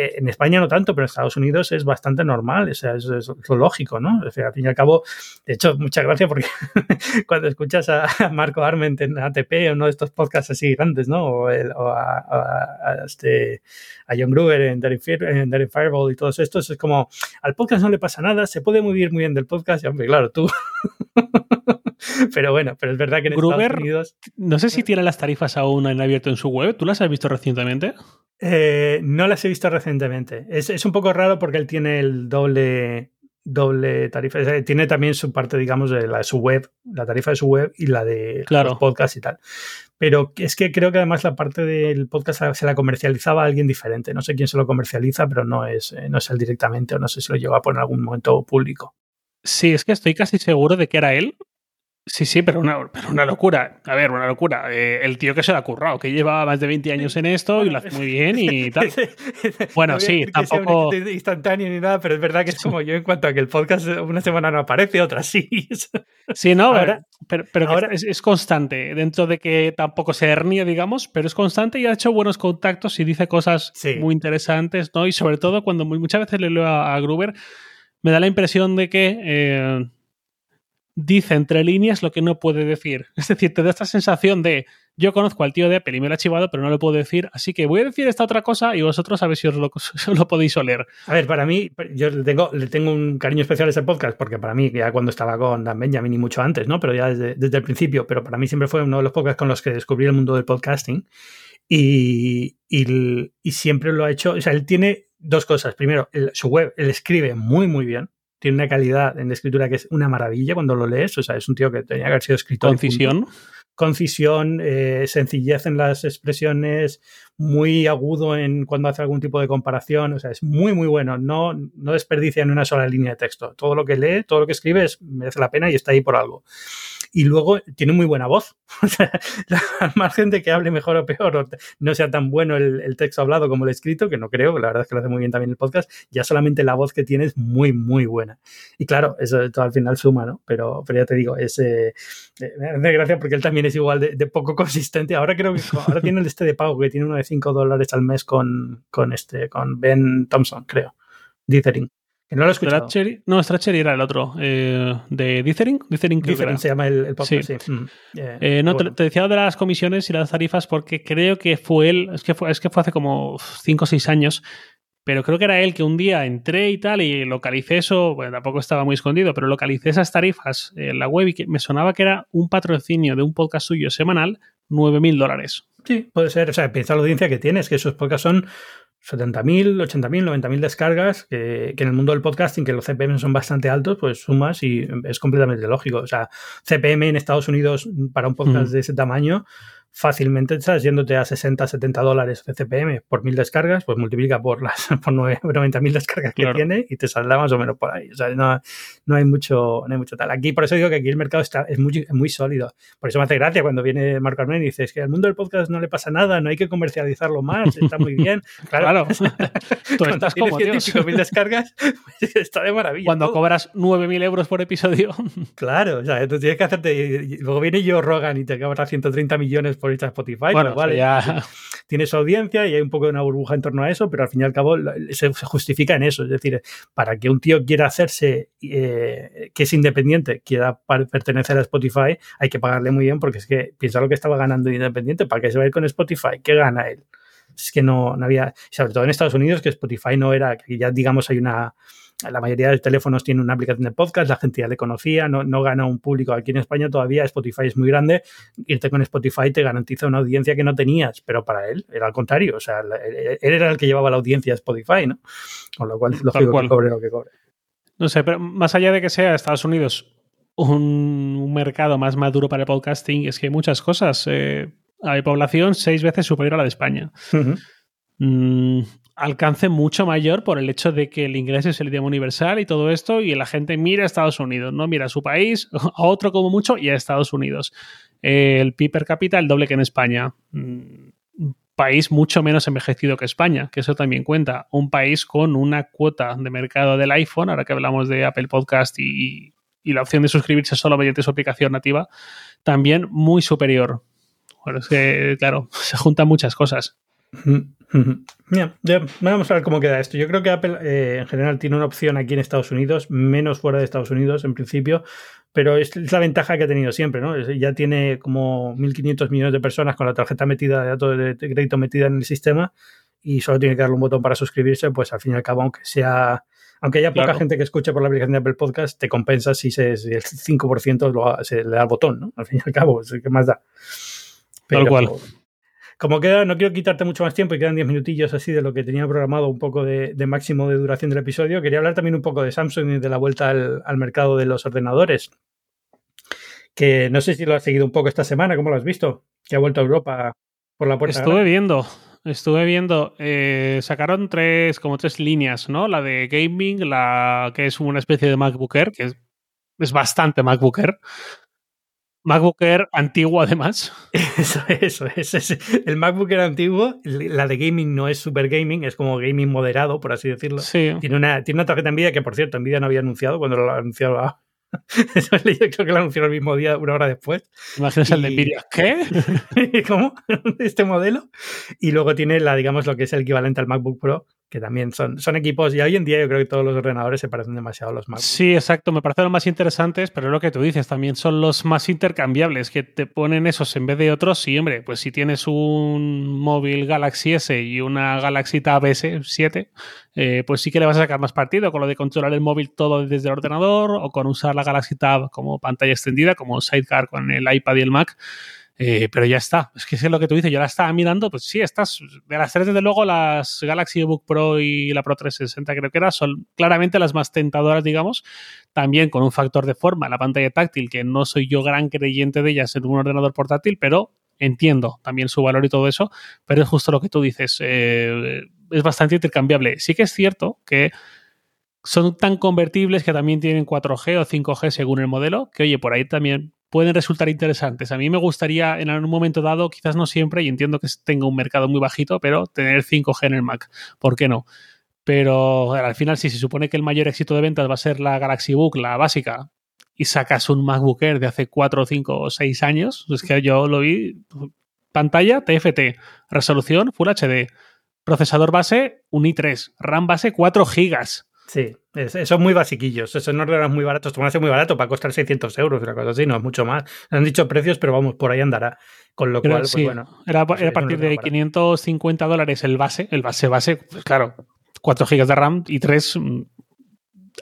Eh, en España no tanto, pero en Estados Unidos es bastante normal, o sea, es, lo lógico, ¿no? O sea, al fin y al cabo, de hecho, muchas gracias porque [LAUGHS] cuando escuchas a Marco Arment en ATP o uno de estos podcasts así grandes, ¿no? O, a, este, a John Gruber en Daring, Fireball y todos estos, es como, al podcast no le pasa nada, se puede muy bien muy bien del podcast, y hombre, claro, tú... [LAUGHS] [LAUGHS] pero bueno, pero es verdad que en Estados Unidos... No sé si tiene las tarifas aún en abierto en su web, ¿tú las has visto recientemente? Eh, no las he visto recientemente. Es, un poco raro porque él tiene el doble, doble tarifa. tiene también su parte, digamos, de, la de su web, la tarifa de su web y la de los podcasts y tal. Pero es que creo que además la parte del podcast se la comercializaba a alguien diferente. No sé quién se lo comercializa, pero no es, eh, no es él directamente o no sé si lo llegó a poner en algún momento público. Sí, es que estoy casi seguro de que era él, Sí, sí, pero una, una locura. A ver, una locura. Eh, el tío que se lo ha currado, que lleva más de 20 años en esto y lo hace muy bien y [LAUGHS] tal. bueno, sí, tampoco. instantáneo ni nada, pero es verdad que es como yo en cuanto a que el podcast una semana no aparece, otra sí. sí, no, [LAUGHS] pero, pero ahora es, constante. Dentro de que tampoco se hernia, digamos, pero es constante y ha hecho buenos contactos y dice cosas muy interesantes, ¿no? Y sobre todo cuando muchas veces le leo a, Gruber, me da la impresión de que. Eh, dice entre líneas lo que no puede decir. [LAUGHS] Es decir, te da esta sensación de yo conozco al tío de Apple y me lo ha chivado, pero no lo puedo decir, así que voy a decir esta otra cosa y vosotros a ver si os lo, [LAUGHS] podéis oler. A ver, para mí, yo le tengo, un cariño especial a ese podcast, porque para mí, ya cuando estaba con Dan Benjamin y mucho antes, ¿no? Pero ya desde, el principio, pero para mí siempre fue uno de los podcasts con los que descubrí el mundo del podcasting. Y, y, siempre lo ha hecho. O sea, él tiene dos cosas. Primero, su web, él escribe muy, muy bien tiene una calidad en la escritura que es una maravilla cuando lo lees. O sea, es un tío que tenía que haber sido escritor. Concisión. Concisión, eh, sencillez en las expresiones, muy agudo en cuando hace algún tipo de comparación. O sea, es muy, muy bueno. No, no desperdicia en una sola línea de texto. Todo lo que lee, todo lo que escribe merece la pena y está ahí por algo y luego tiene muy buena voz. al margen de que hable mejor o peor, no sea tan bueno el, texto hablado como el escrito, que no creo, la verdad es que lo hace muy bien también el podcast, ya solamente la voz que tiene es muy, muy buena. Y claro, eso al final suma, ¿no? Pero, pero ya te digo, es, eh, eh, me hace gracia porque él también es igual de, poco [LAUGHS] consistente. Ahora creo que ahora tiene el este de pago, que tiene uno de 5 dólares al mes con, con, este, con Ben Thompson, creo. Dithering no lo he escuchado. no, Strachery era el otro. Eh, ¿De Dithering? Dithering, se llama el, podcast, sí. Mm, eh, no, te, decía de las comisiones y las tarifas porque creo que fue él, es que fue, es que fue hace como 5 o 6 años, pero creo que era él que un día entré y tal y localicé eso, bueno, tampoco estaba muy escondido, pero localicé esas tarifas en la web y que me sonaba que era un patrocinio de un podcast suyo semanal, 9.000 dólares. Sí, puede ser. O sea, piensa la audiencia que tienes, que esos podcasts son 70.000, 80.000, 90.000 descargas, que, en el mundo del podcasting, que los CPM son bastante altos, pues sumas y es completamente lógico. O sea, CPM en Estados Unidos para un podcast de ese tamaño, fácilmente estás yéndote a 60, 70 dólares de CPM por mil descargas, pues multiplica por las [LAUGHS] por 90 mil descargas que tiene y te saldrá más o menos por ahí. O sea, no, no, hay mucho, no hay mucho tal. Aquí, por eso digo que aquí el mercado está, es muy, muy sólido. Por eso me hace gracia cuando viene Marco Armen y dice, es que al mundo del podcast no le pasa nada, no hay que comercializarlo más, está muy bien. [LAUGHS] Claro, [LAUGHS] Tú estás como mil descargas, pues está de maravilla. Cuando cobras 9.000 euros por episodio. Claro, o sea, tú tienes que hacerte... Luego viene yo Rogan y te cobra 130 millones por irte a Spotify. Bueno, vale, ya... Tienes audiencia y hay un poco de una burbuja en torno a eso, pero al fin y al cabo se, justifica en eso. Es decir, para que un tío quiera hacerse, eh, que es independiente, quiera pertenecer a Spotify, hay que pagarle muy bien porque es que piensa lo que estaba ganando independiente, ¿para qué se va a ir con Spotify? ¿Qué gana él? Es que no, no había, sobre todo en Estados Unidos, que Spotify no era, que ya digamos hay una, la mayoría de teléfonos tiene una aplicación de podcast, la gente ya le conocía, no, no gana un público. Aquí en España todavía Spotify es muy grande, irte con Spotify te garantiza una audiencia que no tenías, pero para él era al contrario, o sea, él era el que llevaba la audiencia a Spotify, ¿no? Con lo cual es lógico que cobre lo que cobre. No sé, pero más allá de que sea Estados Unidos un, mercado más maduro para el podcasting, es que hay muchas cosas. Eh, hay población seis veces superior a la de España alcance mucho mayor por el hecho de que el inglés es el idioma universal y todo esto, y la gente mira a Estados Unidos, no mira a su país, [LAUGHS] a otro como mucho, y a Estados Unidos. el PIB per cápita, el doble que en España. Un mm, país mucho menos envejecido que España, que eso también cuenta. Un país con una cuota de mercado del iPhone, ahora que hablamos de Apple Podcast y, la opción de suscribirse solo mediante su aplicación nativa, también muy superior. Bueno, es que, claro, [LAUGHS] se juntan muchas cosas. Vamos a ver cómo queda esto. Yo creo que Apple eh, en general tiene una opción aquí en Estados Unidos, menos fuera de Estados Unidos en principio, pero es, la ventaja que ha tenido siempre, ¿no? Ya tiene como 1.500 millones de personas con la tarjeta metida de datos de crédito metida en el sistema y solo tiene que darle un botón para suscribirse, pues al fin y al cabo, aunque sea aunque haya poca gente que escuche por la aplicación de Apple Podcast, te compensa si, se, si el 5% se le da el botón, ¿no? Al fin y al cabo, ¿qué más da? Tal cual. Como queda, no quiero quitarte mucho más tiempo y quedan 10 minutillos así de lo que tenía programado un poco de, máximo de duración del episodio. Quería hablar también un poco de Samsung y de la vuelta al, mercado de los ordenadores. Que no sé si lo has seguido un poco esta semana, ¿cómo lo has visto? Que ha vuelto a Europa por la puerta. Estuve viendo, estuve viendo. Eh, sacaron tres, como tres líneas, ¿no? La de gaming, la que es una especie de MacBook Air, que es, es bastante MacBook Air. MacBook Air antiguo, además. Eso, [LAUGHS] eso, es. El MacBook Air antiguo, la de gaming no es super gaming, es como gaming moderado, por así decirlo. Sí. Tiene una, tiene una tarjeta Nvidia que, por cierto, Nvidia no había anunciado cuando lo anunciaba. [LAUGHS] Yo creo que lo anunció el mismo día, una hora después. Imaginas el de Nvidia. ¿Qué? [LAUGHS] ¿Cómo? Este modelo. Y luego tiene la, digamos, lo que es el equivalente al MacBook Pro, que también son, son equipos, y hoy en día yo creo que todos los ordenadores se parecen demasiado a los Mac. Sí, exacto, me parecen los más interesantes, pero lo que tú dices también son los más intercambiables, que te ponen esos en vez de otros. Sí, hombre, pues si tienes un móvil Galaxy S y una Galaxy Tab S7, eh, pues sí que le vas a sacar más partido con lo de controlar el móvil todo desde el ordenador o con usar la Galaxy Tab como pantalla extendida, como Sidecar con el iPad y el Mac. Eh, pero ya está. Es que es lo que tú dices. Yo la estaba mirando, pues sí, estas, de las tres, desde luego, las Galaxy Book Pro y la Pro 360, creo que era, son claramente las más tentadoras, digamos. También con un factor de forma, la pantalla táctil, que no soy yo gran creyente de ellas en un ordenador portátil, pero entiendo también su valor y todo eso. Pero es justo lo que tú dices. Eh, es bastante intercambiable. Sí que es cierto que son tan convertibles que también tienen 4G o 5G según el modelo, que oye, por ahí también pueden resultar interesantes. A mí me gustaría en algún momento dado, quizás no siempre, y entiendo que tenga un mercado muy bajito, pero tener 5G en el Mac. ¿Por qué no? Pero al final, si se supone que el mayor éxito de ventas va a ser la Galaxy Book, la básica, y sacas un MacBook Air de hace 4, 5 o 6 años, es que yo lo vi, pantalla TFT, resolución Full HD, procesador base un i3, RAM base 4 GB Sí, son muy basiquillos. Son ordenadores muy baratos. Te van a muy barato para costar 600 euros, una cosa así, no es mucho más. Han dicho precios, pero vamos, por ahí andará. Con lo cual, pues bueno. Era, pues a partir de 550 dólares el base, el base base, pues claro, 4 GB de RAM y 3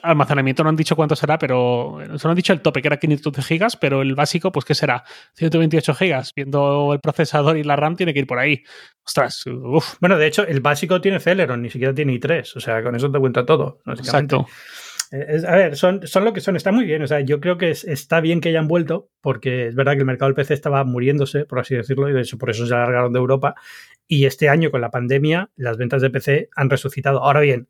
almacenamiento no han dicho cuánto será, pero solo han dicho el tope, que era 512 gigas, pero el básico, pues ¿qué será? 128 gigas. Viendo el procesador y la RAM, tiene que ir por ahí. Ostras, Bueno, de hecho, el básico tiene Celeron, ni siquiera tiene i3, o sea, con eso te cuenta todo. Exacto. a ver, son, son lo que son, está muy bien. O sea, yo creo que está bien que hayan vuelto, porque es verdad que el mercado del PC estaba muriéndose, por así decirlo, y de hecho por eso se alargaron de Europa. Y este año, con la pandemia, las ventas de PC han resucitado. Ahora bien,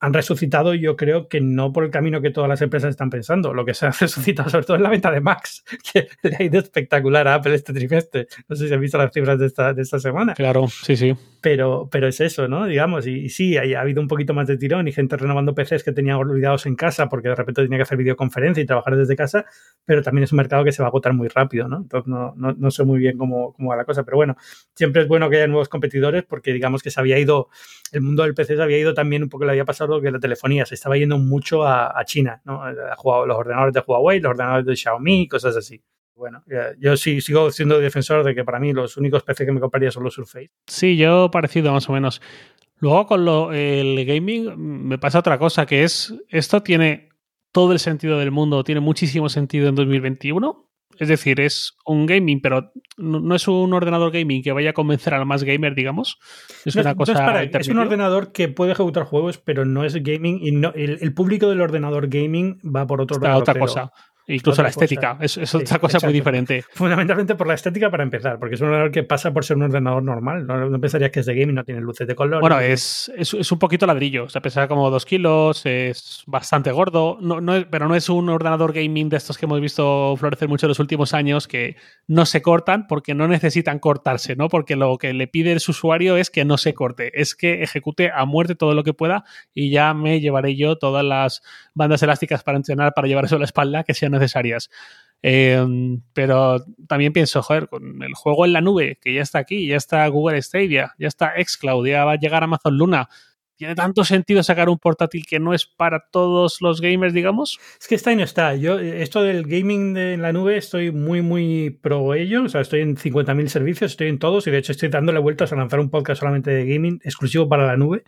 han resucitado, yo creo que no por el camino que todas las empresas están pensando. Lo que se ha [LAUGHS] resucitado sobre todo es la venta de Macs, [LAUGHS] que le ha ido espectacular a Apple este trimestre. No sé si han visto las cifras de esta, de esta semana. Claro, sí, sí. Pero, pero es eso, ¿no? Digamos, y, sí, ha, habido un poquito más de tirón y gente renovando PCs que tenían olvidados en casa porque de repente tenía que hacer videoconferencia y trabajar desde casa, pero también es un mercado que se va a agotar muy rápido, ¿no? Entonces no, no, no sé muy bien cómo, cómo va la cosa, pero bueno, siempre es bueno que haya nuevos competidores porque digamos que se había ido, el mundo del PC se había ido también un poco, le había pasado que la telefonía se estaba yendo mucho a, China, ¿no? los ordenadores de Huawei, los ordenadores de Xiaomi, cosas así. Bueno, yo sí sigo siendo defensor de que para mí los únicos PC que me compraría son los Surface. Sí, yo parecido más o menos. Luego con lo, el gaming me pasa otra cosa, que es, esto tiene todo el sentido del mundo, tiene muchísimo sentido en 2021, es decir, es un gaming, pero no, es un ordenador gaming que vaya a convencer al más gamer, digamos. Es una cosa. es un ordenador que puede ejecutar juegos, pero no es gaming y no, el, público del ordenador gaming va por otro lado. otra cosa. Incluso la estética, es, otra cosa muy diferente. Fundamentalmente por la estética para empezar, porque es un ordenador que pasa por ser un ordenador normal. No, pensarías que es de gaming, no tiene luces de color. Bueno, es, es, un poquito ladrillo, o sea, pesa como dos kilos, es bastante gordo, no, no, pero no es un ordenador gaming de estos que hemos visto florecer mucho en los últimos años que no se cortan porque no necesitan cortarse, ¿no? Porque lo que le pide el usuario es que no se corte, es que ejecute a muerte todo lo que pueda y ya me llevaré yo todas las bandas elásticas para entrenar, para llevar eso a la espalda que sean necesarias. Em, pero también pienso, con el juego en la nube, que ya está aquí, ya está Google Stadia, ya está Xcloud, ya va a llegar Amazon Luna. ¿Tiene tanto sentido sacar un portátil que no es para todos los gamers, digamos? Es que está y no está. Yo, esto del gaming en la nube, estoy muy, muy pro ello. O sea, estoy en 50.000 servicios, estoy en todos y de hecho estoy dándole vueltas a lanzar un podcast solamente de gaming exclusivo para la nube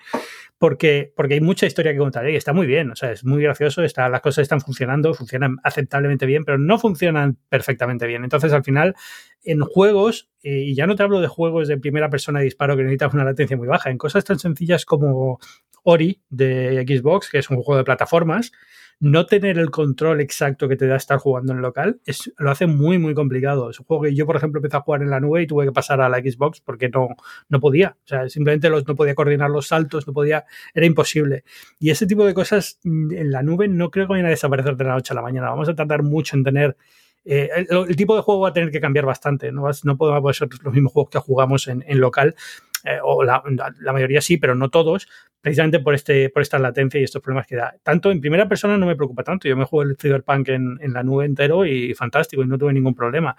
porque, porque hay mucha historia que contar y está muy bien, o sea, es muy gracioso, está, las cosas están funcionando, funcionan aceptablemente bien, pero no funcionan perfectamente bien. Entonces, al final, en juegos, eh, y ya no te hablo de juegos de primera persona de disparo que necesitas una latencia muy baja, en cosas tan sencillas como Ori de Xbox, que es un juego de plataformas, no tener el control exacto que te da estar jugando en local es, lo hace muy, muy complicado. Es un juego que yo, por ejemplo, empecé a jugar en la nube y tuve que pasar a la Xbox porque no, no podía. O sea, simplemente los, no podía coordinar los saltos, no podía, era imposible. Y ese tipo de cosas mm, en la nube no creo que vayan a desaparecer de la noche a la mañana. Vamos a tardar mucho en tener eh, el, tipo de juego va a tener que cambiar bastante. No, no podemos ser los mismos juegos que jugamos en, en local, eh, o la, mayoría sí, pero no todos, precisamente por, este, por esta latencia y estos problemas que da. Tanto en primera persona no me preocupa tanto, yo me juego el Cyberpunk en, en la nube entero y fantástico y no tuve ningún problema.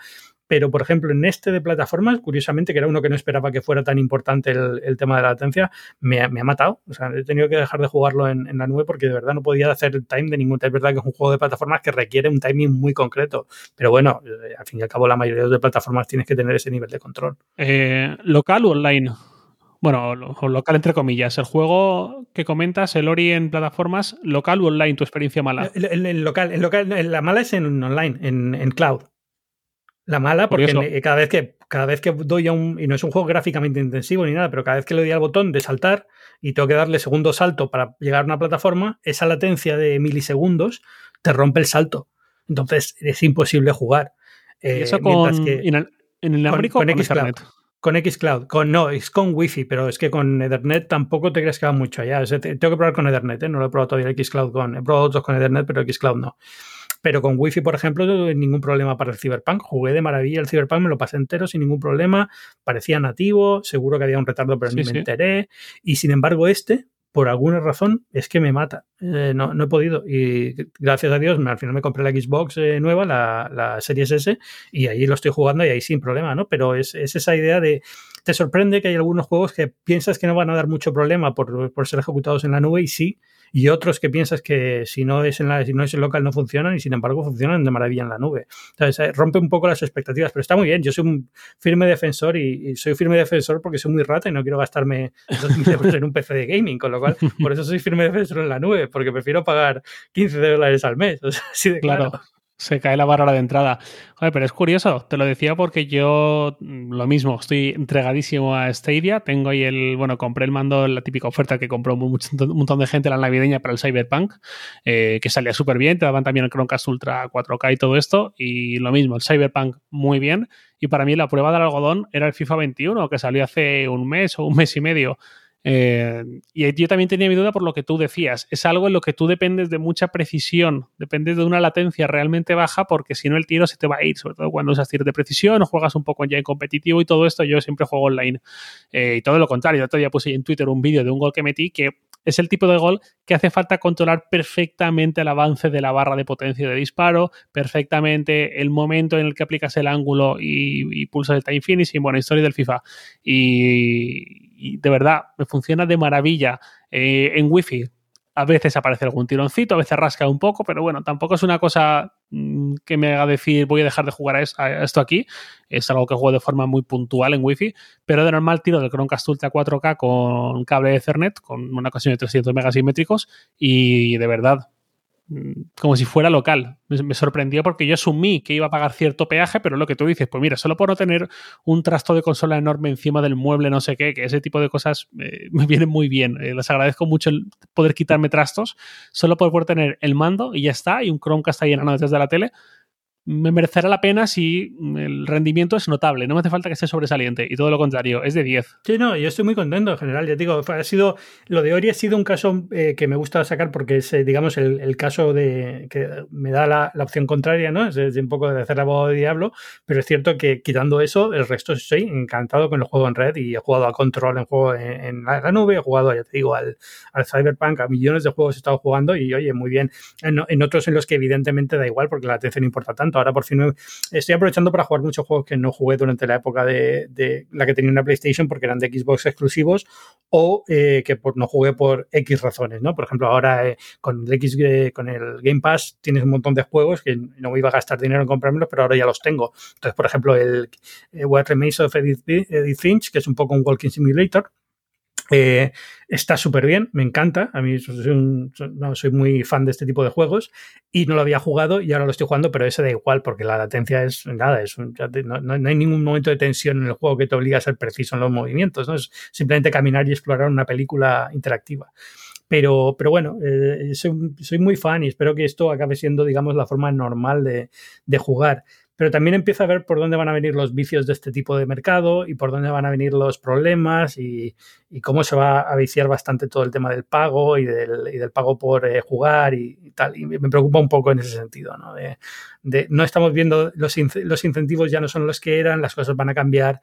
Pero, por ejemplo, en este de plataformas, curiosamente, que era uno que no esperaba que fuera tan importante el, tema de la latencia, me, ha matado. O sea, he tenido que dejar de jugarlo en, la nube porque de verdad no podía hacer el time de ningún. Es verdad que es un juego de plataformas que requiere un timing muy concreto. Pero bueno, eh, al fin y al cabo, la mayoría de plataformas tienes que tener ese nivel de control. Eh, ¿Local o online? Bueno, local entre comillas. El juego que comentas, el Ori en plataformas, local o online, tu experiencia mala. El, local, el local, la mala es en online, en, en cloud. La mala, porque cada vez que cada vez que doy a un. Y no es un juego gráficamente intensivo ni nada, pero cada vez que le doy al botón de saltar y tengo que darle segundo salto para llegar a una plataforma, esa latencia de milisegundos te rompe el salto. Entonces es imposible jugar. ¿Y eso eh, con, en el, en con, con, Xcloud. Con Xcloud. Con, no, es con Wi-Fi, pero es que con Ethernet tampoco te crees que va mucho allá. tengo que probar con Ethernet, ¿eh? no lo he probado todavía el Xcloud con. He probado otros con Ethernet, pero Xcloud no. Pero con Wi-Fi, por ejemplo, no tuve ningún problema para el Cyberpunk. Jugué de maravilla el Cyberpunk, me lo pasé entero sin ningún problema. Parecía nativo, seguro que había un retardo, pero ni me enteré. Y sin embargo, este, por alguna razón, es que me mata. Eh, no, no, he podido. Y gracias a Dios, al final me compré la Xbox eh, nueva, la, la Series S, y ahí lo estoy jugando y ahí sin problema, ¿no? Pero es, es esa idea de. Te sorprende que hay algunos juegos que piensas que no van a dar mucho problema por, por ser ejecutados en la nube y sí, y otros que piensas que si no es en la, si no es en local no funcionan y sin embargo funcionan de maravilla en la nube. Entonces eh, rompe un poco las expectativas, pero está muy bien. Yo soy un firme defensor y, soy firme defensor porque soy muy rata y no quiero gastarme 2.000 [LAUGHS] euros en un PC de gaming, con lo cual por eso soy firme defensor en la nube, porque prefiero pagar 15 dólares al mes. así de claro. Se cae la barra de entrada. Joder, pero es curioso, te lo decía porque yo mm, lo mismo, estoy entregadísimo a Stadia. Tengo ahí el, bueno, compré el mando, la típica oferta que compró un, montón de gente la navideña para el Cyberpunk, eh, que salía súper bien. Te daban también el Chromecast Ultra 4K y todo esto. Y lo mismo, el Cyberpunk muy bien. Y para mí la prueba del algodón era el FIFA 21, que salió hace un mes o un mes y medio. Eh, y yo también tenía mi duda por lo que tú decías. Es algo en lo que tú dependes de mucha precisión, dependes de una latencia realmente baja, porque si no el tiro se te va a ir, sobre todo cuando usas tiros de precisión o juegas un poco ya en competitivo y todo esto. Yo siempre juego online. Eh, y todo lo contrario. Yo ya puse en Twitter un vídeo de un gol que metí que es el tipo de gol que hace falta controlar perfectamente el avance de la barra de potencia de disparo, perfectamente el momento en el que aplicas el ángulo y, pulsas el time finishing, buena historia del FIFA. Y, de verdad, me funciona de maravilla eh, en Wi-Fi a veces aparece algún tironcito, a veces rasca un poco, pero bueno, tampoco es una cosa mm, que me haga decir voy a dejar de jugar a esto aquí. Es algo que juego de forma muy puntual en Wi-Fi, pero de normal tiro del Chromecast Ultra 4K con cable Ethernet, con una conexión de 300 megasimétricos y de verdad como si fuera local. Me, sorprendió porque yo asumí que iba a pagar cierto peaje, pero lo que tú dices, pues mira, solo por no tener un trasto de consola enorme encima del mueble, no sé qué, que ese tipo de cosas eh, [LAUGHS] me vienen muy bien. Eh, les agradezco mucho el poder quitarme trastos, solo por poder tener el mando y ya está, y un Chromecast ahí enano detrás de la tele me merecerá la pena si el rendimiento es notable. No me hace falta que esté sobresaliente y todo lo contrario, es de 10. Sí, no, yo estoy muy contento en general. Ya digo, ha sido, lo de Ori ha sido un caso eh, que me gusta sacar porque es, eh, digamos, el, caso de que me da la, opción contraria, ¿no? Es, un poco de hacer abogado de diablo, pero es cierto que quitando eso, el resto estoy encantado con el juego en red y he jugado a Control en juego en, la nube, he jugado, ya te digo, al, al, Cyberpunk, a millones de juegos he estado jugando y, oye, muy bien. En, en otros en los que evidentemente da igual porque la atención importa tanto Ahora por fin estoy aprovechando para jugar muchos juegos que no jugué durante la época de, la que tenía una PlayStation porque eran de Xbox exclusivos o eh, que no jugué por X razones, ¿no? Por ejemplo, ahora eh, con, el X, eh, con el Game Pass tienes un montón de juegos que no me iba a gastar dinero en comprármelos, pero ahora ya los tengo. Entonces, por ejemplo, el What Remains of Edith, Edith Finch, que es un poco un Walking Simulator, eh, está súper bien, me encanta. A mí soy, no, soy, muy fan de este tipo de juegos y no lo había jugado y ahora lo estoy jugando, pero ese da igual porque la latencia es nada, es no, hay ningún momento de tensión en el juego que te obliga a ser preciso en los movimientos, ¿no? es simplemente caminar y explorar una película interactiva. Pero, pero bueno, eh, soy, muy fan y espero que esto acabe siendo, digamos, la forma normal de, de jugar pero también empieza a ver por dónde van a venir los vicios de este tipo de mercado y por dónde van a venir los problemas y, cómo se va a viciar bastante todo el tema del pago y del, pago por eh, jugar y, tal. Y me preocupa un poco en ese sentido, ¿no? Estamos viendo los incentivos ya no son los que eran, las cosas van a cambiar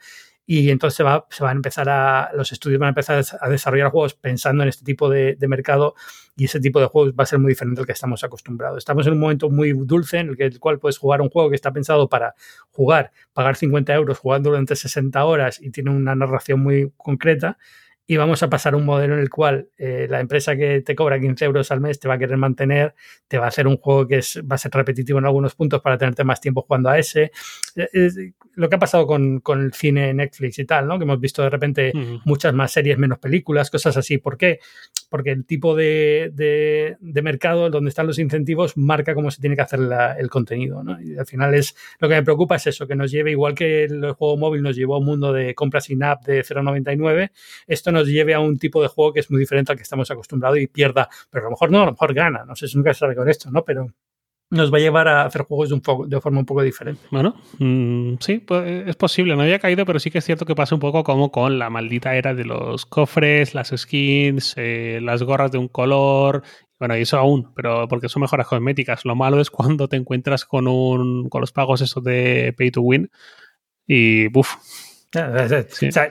y entonces se va, se va a empezar a, los estudios van a empezar a desarrollar juegos pensando en este tipo de, mercado y ese tipo de juegos va a ser muy diferente al que estamos acostumbrados. Estamos en un momento muy dulce en el, que, el cual puedes jugar un juego que está pensado para jugar, pagar 50 euros, jugando durante 60 horas y tiene una narración muy concreta y vamos a pasar a un modelo en el cual eh, la empresa que te cobra 15 euros al mes te va a querer mantener, te va a hacer un juego que es, va a ser repetitivo en algunos puntos para tenerte más tiempo jugando a ese. Eh, lo que ha pasado con, con, el cine Netflix y tal, ¿no? Que hemos visto de repente muchas más series, menos películas, cosas así. ¿Por qué? Porque el tipo de, mercado donde están los incentivos marca cómo se tiene que hacer el contenido, ¿no? Y al final es lo que me preocupa es eso, que nos lleve, igual que el juego móvil nos llevó a un mundo de compras sin app de 0,99, esto nos lleve a un tipo de juego que es muy diferente al que estamos acostumbrados y pierda, pero a lo mejor no, a lo mejor gana, no sé si nunca se sabe con esto, ¿no? Pero nos va a llevar a hacer juegos de, un de forma un poco diferente. Bueno, mm, sí, pues es posible. No había caído, pero sí que es cierto que pasa un poco como con la maldita era de los cofres, las skins, eh, las gorras de un color. Bueno, y eso aún, pero porque son mejoras cosméticas. Lo malo es cuando te encuentras con un con los pagos esos de pay to win y buf,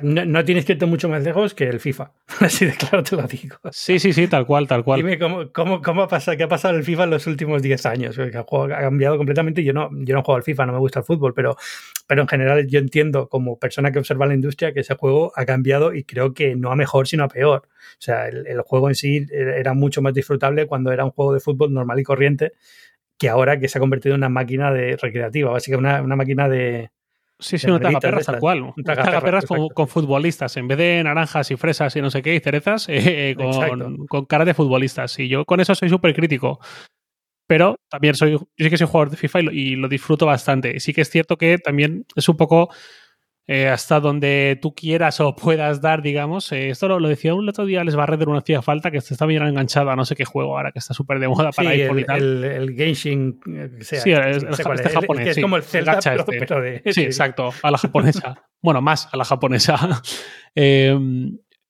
no, tienes que ir mucho más lejos que el FIFA. [LAUGHS] Así de claro te lo digo. Sí, sí, sí, tal cual, tal cual. Dime cómo, cómo, cómo ha pasado, qué ha pasado el FIFA en los últimos 10 años. El juego ha cambiado completamente. Yo no, yo no juego al FIFA, no me gusta el fútbol, pero, pero en general yo entiendo como persona que observa la industria que ese juego ha cambiado y creo que no a mejor, sino a peor. O sea, el, el juego en sí era mucho más disfrutable cuando era un juego de fútbol normal y corriente que ahora que se ha convertido en una máquina de recreativa, básicamente una, una máquina de, Sí, sí, un tagaperras tal cual. Un tagaperras con, con, futbolistas. En vez de naranjas y fresas y no sé qué, y cerezas, [LAUGHS] eh, con, con, cara de futbolistas. Y yo con eso soy súper crítico. pero también soy, yo sí que soy jugador de FIFA y lo, disfruto bastante. Sí que es cierto que también es un poco eh, hasta donde tú quieras o puedas dar, digamos. Eh, esto lo, decía un otro día, les va a no una hacía falta, que está bien enganchado a no sé qué juego ahora, que está súper de moda para sí, iPhone el, y tal. El, el Genshin, sea, sí, este japonés. Es, como el Zelda, pero, este. pero de, sí, [LAUGHS] exacto, a la japonesa. [LAUGHS] bueno, más a la japonesa. [LAUGHS] eh,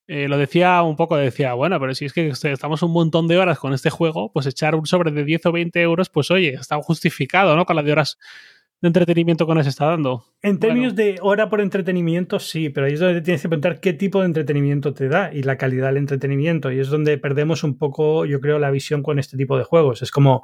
eh, lo decía un poco, decía, bueno, pero si es que estamos un montón de horas con este juego, pues echar un sobre de 10 o 20 euros, pues oye, está justificado, ¿no? Con la de horas de entretenimiento que nos está dando. En términos bueno. de hora por entretenimiento, sí, pero ahí es donde tienes que preguntar qué tipo de entretenimiento te da y la calidad del entretenimiento. Y es donde perdemos un poco, yo creo, la visión con este tipo de juegos. Es como,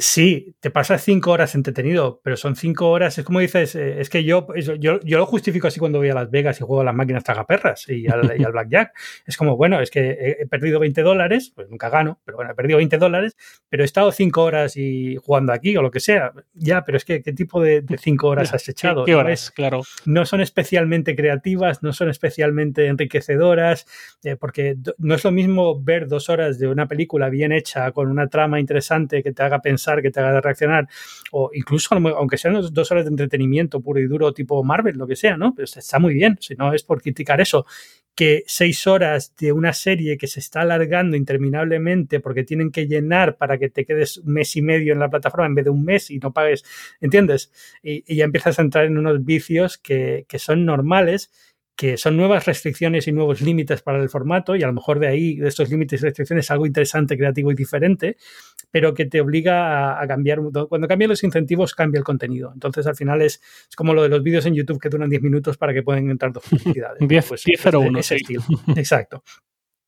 Sí, te pasas cinco horas entretenido, pero son cinco horas. Es como dices, eh, es que yo, yo, yo, lo justifico así cuando voy a Las Vegas y juego a las máquinas tragaperras y al, y al Blackjack. Es como, bueno, es que he, he, perdido 20 dólares, pues nunca gano, pero bueno, he perdido 20 dólares, pero he estado cinco horas y jugando aquí o lo que sea. Ya, pero es que, ¿qué tipo de, de cinco horas has echado? ¿Qué, qué horas? ¿No claro. No son especialmente creativas, no son especialmente enriquecedoras, eh, porque no es lo mismo ver dos horas de una película bien hecha con una trama interesante que te haga pensar que te haga reaccionar, o incluso aunque sean dos horas de entretenimiento puro y duro tipo Marvel, lo que sea, ¿no? Pues está muy bien, si no es por criticar eso. Que seis horas de una serie que se está alargando interminablemente porque tienen que llenar para que te quedes un mes y medio en la plataforma en vez de un mes y no pagues, ¿entiendes? Y, y ya empiezas a entrar en unos vicios que, que son normales que son nuevas restricciones y nuevos límites para el formato y a lo mejor de ahí, de estos límites y restricciones, algo interesante, creativo y diferente, pero que te obliga a, a, cambiar. Cuando cambian los incentivos, cambia el contenido. Entonces, al final es, es como lo de los vídeos en YouTube que duran 10 minutos para que puedan entrar dos publicidades. 10 pues, 10 pues, 01, ese sí. estilo. Exacto.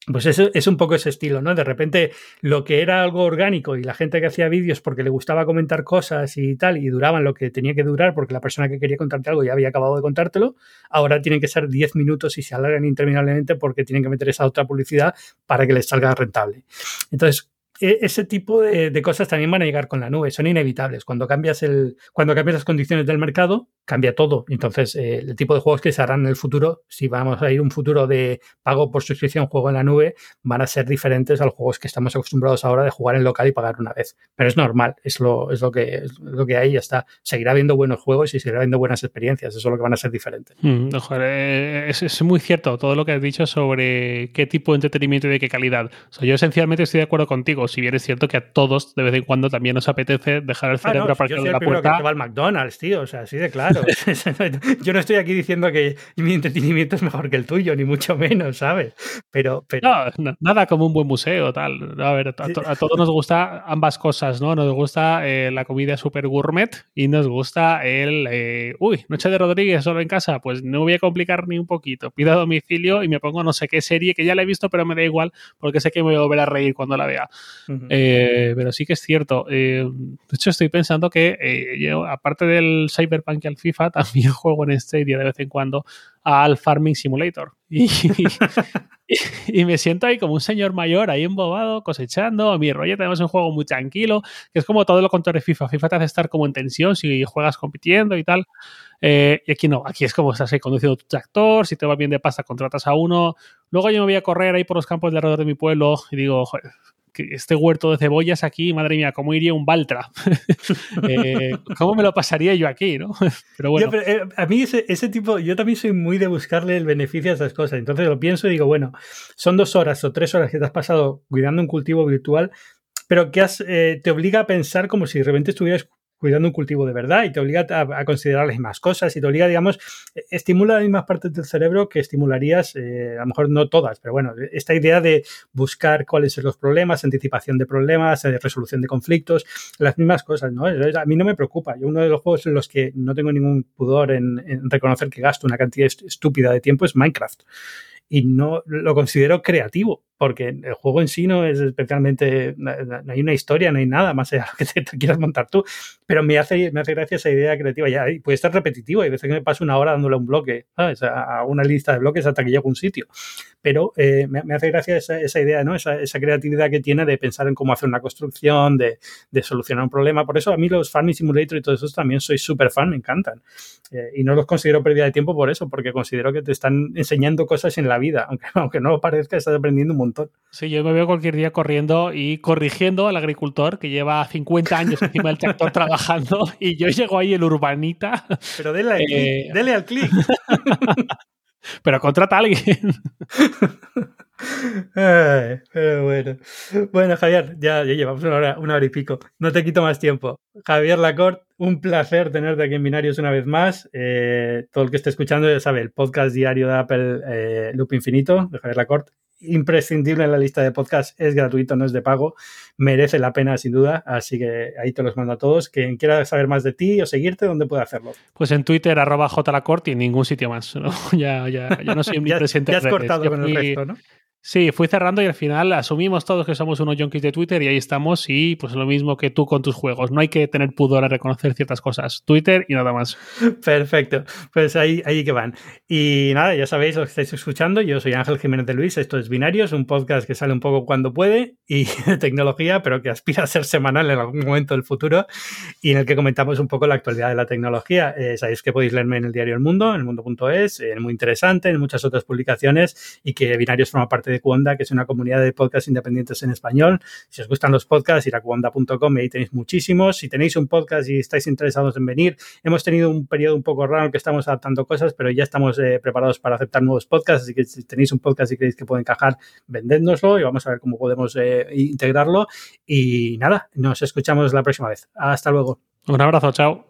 Pues eso es un poco ese estilo, ¿no? De repente lo que era algo orgánico y la gente que hacía vídeos porque le gustaba comentar cosas y tal y duraban lo que tenía que durar porque la persona que quería contarte algo ya había acabado de contártelo, ahora tienen que ser 10 minutos y se alargan interminablemente porque tienen que meter esa otra publicidad para que les salga rentable. Entonces, ese tipo de, cosas también van a llegar con la nube, son inevitables. Cuando cambias, el, cuando cambias las condiciones del mercado, cambia todo. Entonces, eh, el tipo de juegos que se harán en el futuro, si vamos a ir un futuro de pago por suscripción, juego en la nube, van a ser diferentes a los juegos que estamos acostumbrados ahora de jugar en local y pagar una vez. Pero es normal, es lo, es lo, que, es lo que hay, ya está. Seguirá habiendo buenos juegos y seguirá habiendo buenas experiencias, eso es lo que van a ser diferentes. Mm, joder, es, es, muy cierto todo lo que has dicho sobre qué tipo de entretenimiento y de qué calidad. O sea, yo esencialmente estoy de acuerdo contigo si bien es cierto que a todos de vez en cuando también nos apetece dejar el cerebro ah, no, aparcado soy de la puerta. que va al McDonald's, tío, o sea, así de claro. [LAUGHS] [LAUGHS] yo no estoy aquí diciendo que mi entretenimiento es mejor que el tuyo, ni mucho menos, ¿sabes? Pero, pero... No, no, nada como un buen museo, tal. A ver, a, to a todos nos gusta ambas cosas, ¿no? Nos gusta eh, la comida super gourmet y nos gusta el, eh, uy, Noche de Rodríguez solo en casa, pues no voy a complicar ni un poquito. Pido a domicilio y me pongo no sé qué serie que ya la he visto, pero me da igual porque sé que me voy a volver a reír cuando la vea. Uh -huh. Eh, pero sí que es cierto. Eh, de hecho, estoy pensando que eh, yo, aparte del Cyberpunk y al FIFA, [LAUGHS] también juego en Stadia de vez en cuando al Farming Simulator. [LAUGHS] Y, y, y, me siento ahí como un señor mayor, ahí embobado, cosechando. Mi rollo tenemos un juego muy tranquilo, que es como todo lo contrario de FIFA. FIFA te hace estar como en tensión si juegas compitiendo y tal. Eh, y aquí no, aquí es como estás ahí conduciendo tu tractor, si te va bien de pasta contratas a uno. Luego yo me voy a correr ahí por los campos de alrededor de mi pueblo y digo, joder, este huerto de cebollas aquí, madre mía, ¿cómo iría un Baltra? [LAUGHS] eh, ¿Cómo me lo pasaría yo aquí, no? [LAUGHS] Pero bueno. Eh, a mí ese, tipo, yo también soy muy de buscarle el beneficio a esas cosas. Entonces lo pienso y digo, bueno, son dos horas o tres horas que te has pasado cuidando un cultivo virtual, pero que eh, te obliga a pensar como si de repente estuvieras cuidando un cultivo de verdad y te obliga a, a considerarles más cosas y te obliga, digamos, estimula las mismas partes del cerebro que estimularías, eh, a lo mejor no todas, pero bueno, esta idea de buscar cuáles son los problemas, anticipación de problemas, eh, resolución de conflictos, las mismas cosas, ¿no? A mí no me preocupa. Yo uno de los juegos en los que no tengo ningún pudor en reconocer que gasto una cantidad estúpida de tiempo es Minecraft y no lo considero creativo, porque el juego en sí no es especialmente, no hay una historia, no hay nada más allá de lo que te, te, [LAUGHS] quieras montar tú, pero me hace, me hace gracia esa idea creativa, ya y puede estar repetitivo, hay veces que me paso una hora dándole un bloque, ¿sabes? A una lista de bloques hasta que llego a un sitio, pero eh, me, me, hace gracia esa, esa idea, ¿no? Esa, esa, creatividad que tiene de pensar en cómo hacer una construcción, de, de, solucionar un problema, por eso a mí los Farming Simulator y todo eso también soy súper fan, me encantan, eh, y no los considero pérdida de tiempo por eso, porque considero que te están enseñando cosas en la vida, [LAUGHS] aunque, aunque no lo parezca, estás aprendiendo un montón. Sí, yo me veo cualquier día corriendo y corrigiendo al agricultor que lleva 50 años encima del tractor [LAUGHS] trabajando y yo llego ahí el urbanita. Pero dele, al Eh, clic, dele al clic. [LAUGHS] Pero contrata a alguien. Ay, pero bueno. Bueno, Javier, ya, ya llevamos una hora, una hora y pico. No te quito más tiempo. Javier Lacorte, un placer tenerte aquí en Binarios una vez más. Eh, todo el que esté escuchando ya sabe, el podcast diario de Apple eh, Loop Infinito de Javier Lacorte. Imprescindible en la lista de podcasts, es gratuito, no es de pago, merece la pena sin duda, así que ahí te los mando a todos. Quien quiera saber más de ti o seguirte, ¿dónde puede hacerlo? Pues en Twitter, arroba jlacorte y en ningún sitio más. ¿no? [LAUGHS] Ya, ya, ya no soy [LAUGHS] ya, ya has cortado con el resto, ¿no? Sí, fui cerrando y al final asumimos todos que somos unos junkies de Twitter y ahí estamos y pues lo mismo que tú con tus juegos. No hay que tener pudor a reconocer ciertas cosas. Twitter y nada más. [LAUGHS] Perfecto, pues ahí, ahí que van. Y nada, ya sabéis lo que estáis escuchando. Yo soy Ángel Jiménez de Luis, esto es Binarios, un podcast que sale un poco cuando puede y de [LAUGHS] tecnología, pero que aspira a ser semanal en algún momento del futuro y en el que comentamos un poco la actualidad de la tecnología. Eh, sabéis que podéis leerme en el diario El Mundo, en elmundo.es, eh, muy interesante, en muchas otras publicaciones y que Binarios forma parte de Cuonda, que es una comunidad de podcasts independientes en español. Si os gustan los podcasts, ir a cuonda.com y ahí tenéis muchísimos. Si tenéis un podcast y estáis interesados en venir, hemos tenido un periodo un poco raro en que estamos adaptando cosas, pero ya estamos eh, preparados para aceptar nuevos podcasts, así que si tenéis un podcast y creéis que puede encajar, vendédnoslo y vamos a ver cómo podemos eh, integrarlo. Y nada, nos escuchamos la próxima vez. Hasta luego. Un abrazo, chao.